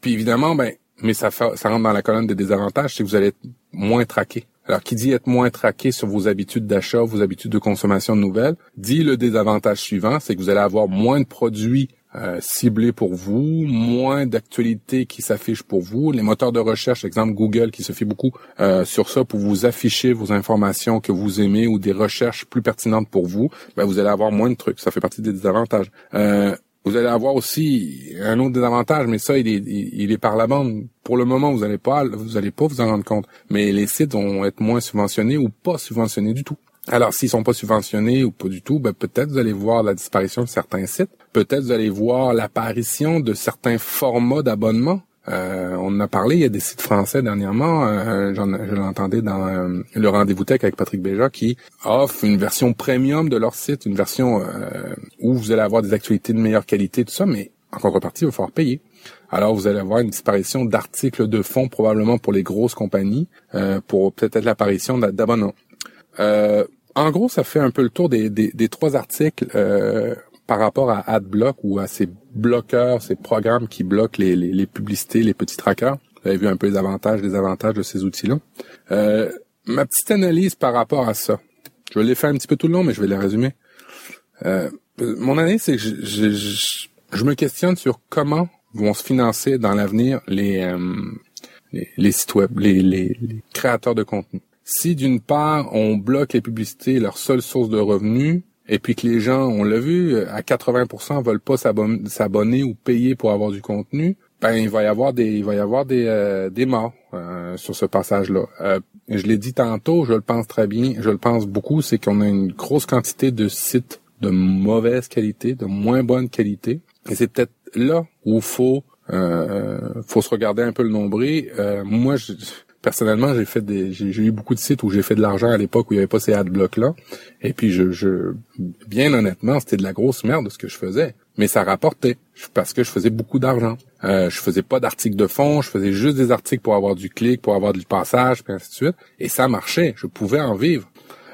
puis évidemment, ben mais ça, ça rentre dans la colonne des désavantages, c'est que vous allez être moins traqué. Alors, qui dit être moins traqué sur vos habitudes d'achat, vos habitudes de consommation de nouvelles, dit le désavantage suivant, c'est que vous allez avoir moins de produits euh, ciblés pour vous, moins d'actualités qui s'affichent pour vous. Les moteurs de recherche, exemple Google, qui se fait beaucoup euh, sur ça pour vous afficher vos informations que vous aimez ou des recherches plus pertinentes pour vous, ben, vous allez avoir moins de trucs. Ça fait partie des désavantages. Euh, vous allez avoir aussi un autre désavantage, mais ça, il est, il est par la bande. Pour le moment, vous n'allez pas, vous allez pas vous en rendre compte. Mais les sites vont être moins subventionnés ou pas subventionnés du tout. Alors, s'ils sont pas subventionnés ou pas du tout, ben, peut-être vous allez voir la disparition de certains sites. Peut-être vous allez voir l'apparition de certains formats d'abonnement euh, on en a parlé, il y a des sites français dernièrement, euh, je l'entendais dans euh, le rendez-vous tech avec Patrick Béja, qui offre une version premium de leur site, une version où vous allez avoir des actualités de meilleure qualité, tout ça, mais en contrepartie, il va falloir payer. Alors vous allez avoir une disparition d'articles de fond probablement pour les grosses compagnies, pour peut-être l'apparition d'abonnements. En gros, ça fait un peu le tour des, trois articles par rapport à AdBlock ou à ces bloqueurs, ces programmes qui bloquent les, les, les, publicités, les petits trackers. Vous avez vu un peu les avantages, les avantages de ces outils-là. Euh, ma petite analyse par rapport à ça. Je l'ai fait un petit peu tout le long, mais je vais les résumer. Euh, mon analyse, c'est que je, me questionne sur comment vont se financer dans l'avenir les, euh, les, les, sites web, les, les, les créateurs de contenu. Si d'une part on bloque les publicités, leur seule source de revenus, et puis que les gens, on l'a vu, à 80% veulent pas s'abonner ou payer pour avoir du contenu, ben il va y avoir des il va y avoir des euh, des morts euh, sur ce passage-là. Euh, je l'ai dit tantôt, je le pense très bien, je le pense beaucoup, c'est qu'on a une grosse quantité de sites de mauvaise qualité, de moins bonne qualité, et c'est peut-être là où faut faut se regarder un peu le nombril. moi, je, personnellement, j'ai fait des, j'ai eu beaucoup de sites où j'ai fait de l'argent à l'époque où il n'y avait pas ces adblocks là. Et puis je, je, bien honnêtement, c'était de la grosse merde ce que je faisais. Mais ça rapportait parce que je faisais beaucoup d'argent. Euh, je faisais pas d'articles de fond, je faisais juste des articles pour avoir du clic, pour avoir du passage, puis ainsi de suite. Et ça marchait. Je pouvais en vivre.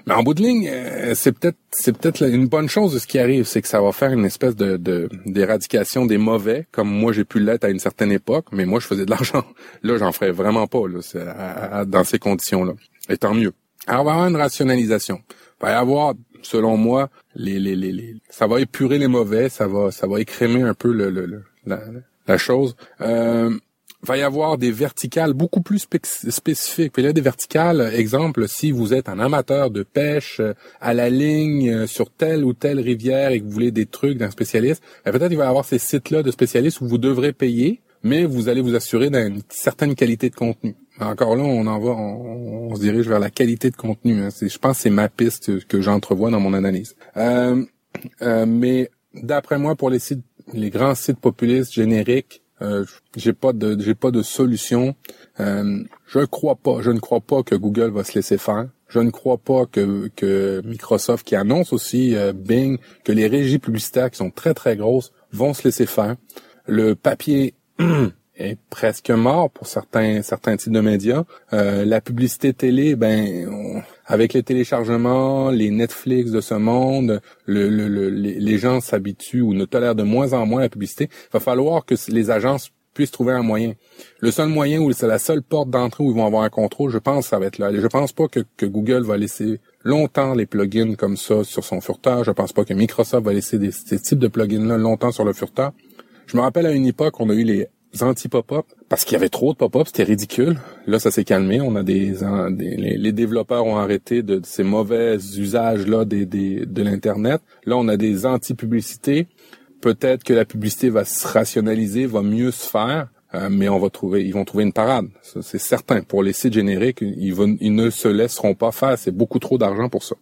Mais en bout de ligne, euh, c'est peut-être c'est peut-être une bonne chose de ce qui arrive, c'est que ça va faire une espèce de d'éradication des mauvais, comme moi j'ai pu l'être à une certaine époque, mais moi je faisais de l'argent. <laughs> Là, j'en ferais vraiment pas là, dans ces conditions-là. Et tant mieux. Alors, il va avoir une rationalisation. Il va y avoir, selon moi, les, les, les, les, ça va épurer les mauvais, ça va ça va écrémer un peu le, le, la, la chose. Euh, va y avoir des verticales beaucoup plus spécifiques. Puis là, des verticales, exemple, si vous êtes un amateur de pêche euh, à la ligne euh, sur telle ou telle rivière et que vous voulez des trucs d'un spécialiste, ben, peut-être il va y avoir ces sites-là de spécialistes où vous devrez payer, mais vous allez vous assurer d'une certaine qualité de contenu. Encore là, on en va, on, se dirige vers la qualité de contenu. Hein. Je pense que c'est ma piste que j'entrevois dans mon analyse. Euh, euh, mais d'après moi, pour les sites, les grands sites populistes génériques, euh, j'ai pas de j'ai pas de solution. Euh, je crois pas, je ne crois pas que Google va se laisser faire. Je ne crois pas que, que Microsoft, qui annonce aussi euh, Bing, que les régies publicitaires qui sont très très grosses vont se laisser faire. Le papier <clears throat> est presque mort pour certains certains types de médias. Euh, la publicité télé, ben avec les téléchargements, les Netflix de ce monde, le, le, les, gens s'habituent ou ne tolèrent de moins en moins la publicité. Il va falloir que les agences puissent trouver un moyen. Le seul moyen où c'est la seule porte d'entrée où ils vont avoir un contrôle, je pense, ça va être là. Je pense pas que, que Google va laisser longtemps les plugins comme ça sur son furteur. Je pense pas que Microsoft va laisser des, ces types de plugins-là longtemps sur le furteur. Je me rappelle à une époque, on a eu les anti-pop-up parce qu'il y avait trop de pop-up, c'était ridicule. Là, ça s'est calmé. On a des, les, développeurs ont arrêté de, ces mauvais usages là des, de l'internet. Là, on a des anti-publicités. Peut-être que la publicité va se rationaliser, va mieux se faire, euh, mais on va trouver, ils vont trouver une parade. C'est certain. Pour les sites génériques, ils, vont, ils ne se laisseront pas faire. C'est beaucoup trop d'argent pour ça.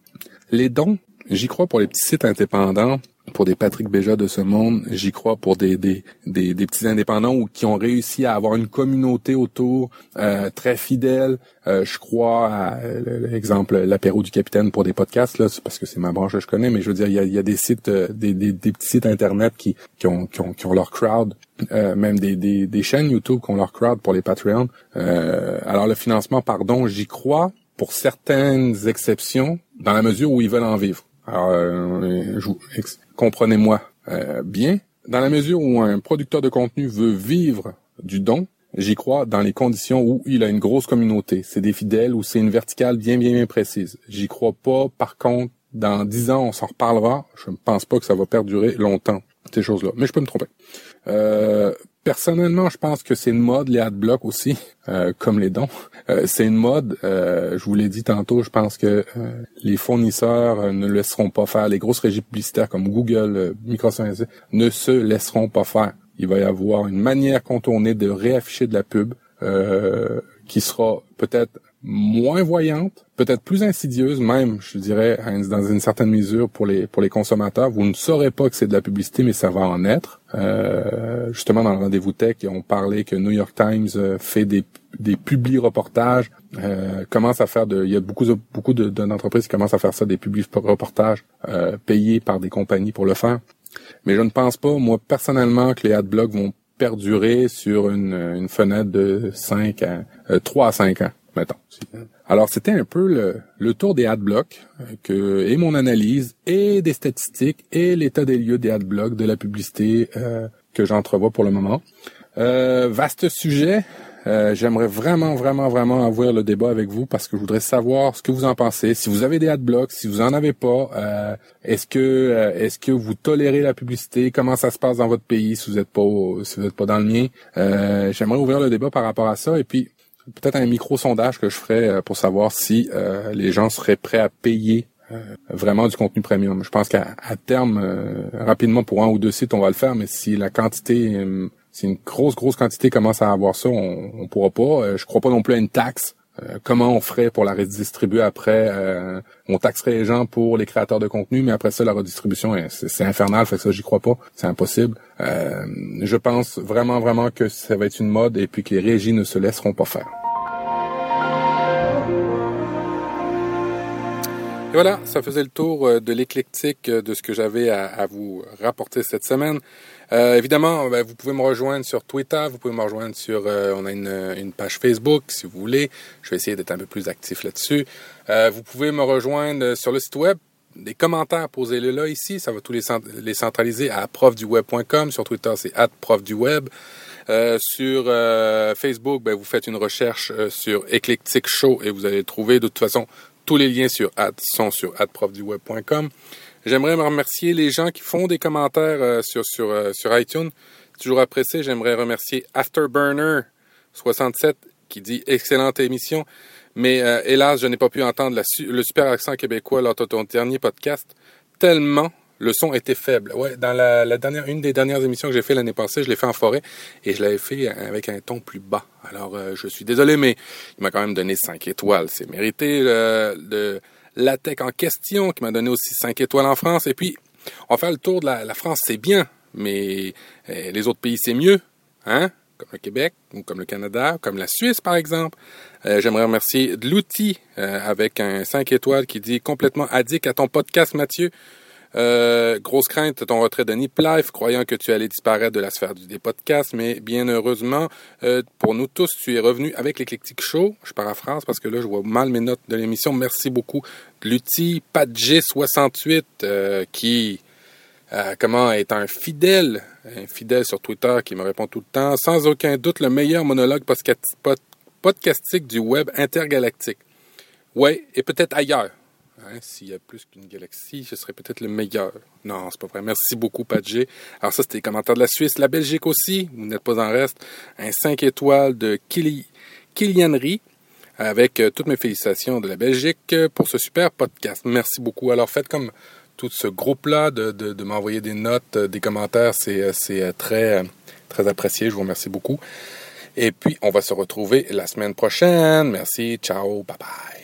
Les dons, j'y crois pour les petits sites indépendants pour des Patrick Béja de ce monde, j'y crois pour des, des, des, petits indépendants ou qui ont réussi à avoir une communauté autour euh, très fidèle. Euh, je crois à l'exemple l'apéro du capitaine pour des podcasts là, parce que c'est ma branche que je connais, mais je veux dire il y a, y a des sites, euh, des, des, des, petits sites internet qui, qui, ont, qui, ont, qui ont leur crowd, même des, des, des chaînes YouTube qui ont leur crowd pour les Patreons. alors le financement, pardon, j'y crois pour certaines exceptions dans la mesure où ils veulent en vivre. Alors, euh, comprenez-moi euh, bien, dans la mesure où un producteur de contenu veut vivre du don, j'y crois dans les conditions où il a une grosse communauté, c'est des fidèles ou c'est une verticale bien bien bien précise. J'y crois pas. Par contre, dans dix ans, on s'en reparlera. Je ne pense pas que ça va perdurer longtemps ces choses-là, mais je peux me tromper. Euh, Personnellement, je pense que c'est une mode, les adblocks aussi, <laughs> euh, comme les dons. Euh, c'est une mode, euh, je vous l'ai dit tantôt, je pense que les fournisseurs ne laisseront pas faire, les grosses régies publicitaires comme Google, Microsoft, ne se laisseront pas faire. Il va y avoir une manière contournée de réafficher de la pub qui sera peut-être moins voyante, peut-être plus insidieuse même, je dirais, dans une certaine mesure pour les pour les consommateurs. Vous ne saurez pas que c'est de la publicité, mais ça va en être. Euh, justement, dans le rendez-vous tech, on parlait que New York Times euh, fait des des publi reportages, euh, commence à faire de, il y a beaucoup beaucoup d'entreprises qui commencent à faire ça, des publi reportages euh, payés par des compagnies pour le faire. Mais je ne pense pas, moi personnellement, que les adblocks vont perdurer sur une, une fenêtre de 5 à 3 à 5 ans mettons. Alors, c'était un peu le, tour des adblocks euh, que, et mon analyse, et des statistiques, et l'état des lieux des adblocks, de la publicité euh, que j'entrevois pour le moment. Euh, vaste sujet. Euh, j'aimerais vraiment, vraiment, vraiment avoir le débat avec vous parce que je voudrais savoir ce que vous en pensez. Si vous avez des adblocks, si vous en avez pas, est-ce que est-ce que vous tolérez la publicité? Comment ça se passe dans votre pays si vous êtes pas si vous êtes pas dans le mien? J'aimerais ouvrir le débat par rapport à ça et puis peut-être un micro-sondage que je ferais euh, pour savoir si euh, les gens seraient prêts à payer euh, vraiment du contenu premium. Je pense qu'à terme, rapidement pour un ou deux sites, on va le faire, mais si la quantité, si une grosse, grosse quantité commence à avoir ça, on, on pourra pas. je crois pas non plus à une taxe euh, comment on ferait pour la redistribuer après? Euh, On taxerait les gens pour les créateurs de contenu, mais après ça, la redistribution, c'est infernal, fait que ça, j'y crois pas, c'est impossible. Euh, je pense vraiment, vraiment que ça va être une mode et puis que les régies ne se laisseront pas faire. Voilà, ça faisait le tour de l'éclectique de ce que j'avais à, vous rapporter cette semaine. Euh, évidemment, ben, vous pouvez me rejoindre sur Twitter, vous pouvez me rejoindre sur, euh, on a une, page Facebook si vous voulez. Je vais essayer d'être un peu plus actif là-dessus. Euh, vous pouvez me rejoindre sur le site web. Des commentaires, posez-les là ici. Ça va tous les, centraliser à profduweb.com. Sur Twitter, c'est at profduweb. Euh, sur Facebook, ben, vous faites une recherche sur Eclectic Show et vous allez trouver de toute façon tous les liens sur ad, sont sur adprofduweb.com. J'aimerais me remercier les gens qui font des commentaires euh, euh, sur iTunes. Toujours apprécié. J'aimerais remercier Afterburner67 qui dit excellente émission. Mais euh, hélas, je n'ai pas pu entendre le super accent québécois lors de ton dernier podcast. Tellement le son était faible. Ouais, dans la, dernière, une des dernières émissions que j'ai fait l'année passée, je l'ai fait en forêt et je l'avais fait avec un ton plus bas. Alors, je suis désolé, mais il m'a quand même donné 5 étoiles. C'est mérité. de la tech en question, qui m'a donné aussi 5 étoiles en France. Et puis, on va le tour de la, France, c'est bien, mais euh, les autres pays, c'est mieux, hein? Comme le Québec, ou comme le Canada, comme la Suisse, par exemple. Euh, j'aimerais remercier l'outil euh, avec un 5 étoiles qui dit complètement addict à ton podcast, Mathieu. Euh, grosse crainte de ton retrait de Nip croyant que tu allais disparaître de la sphère des podcasts, mais bien heureusement, euh, pour nous tous, tu es revenu avec l'éclectique show. Je paraphrase parce que là, je vois mal mes notes de l'émission. Merci beaucoup. L'outil PatG68 euh, qui comment est un fidèle, un fidèle sur Twitter qui me répond tout le temps, sans aucun doute le meilleur monologue podcastique du web intergalactique. Ouais, et peut-être ailleurs. Hein, S'il y a plus qu'une galaxie, ce serait peut-être le meilleur. Non, c'est pas vrai. Merci beaucoup, Padgé. Alors ça, c'était les commentaires de la Suisse. La Belgique aussi, vous n'êtes pas en reste. Un 5 étoiles de Kili, avec euh, toutes mes félicitations de la Belgique euh, pour ce super podcast. Merci beaucoup. Alors faites comme tout ce groupe-là de, de, m'envoyer des notes, euh, des commentaires. C'est très, très apprécié. Je vous remercie beaucoup. Et puis, on va se retrouver la semaine prochaine. Merci. Ciao. Bye bye.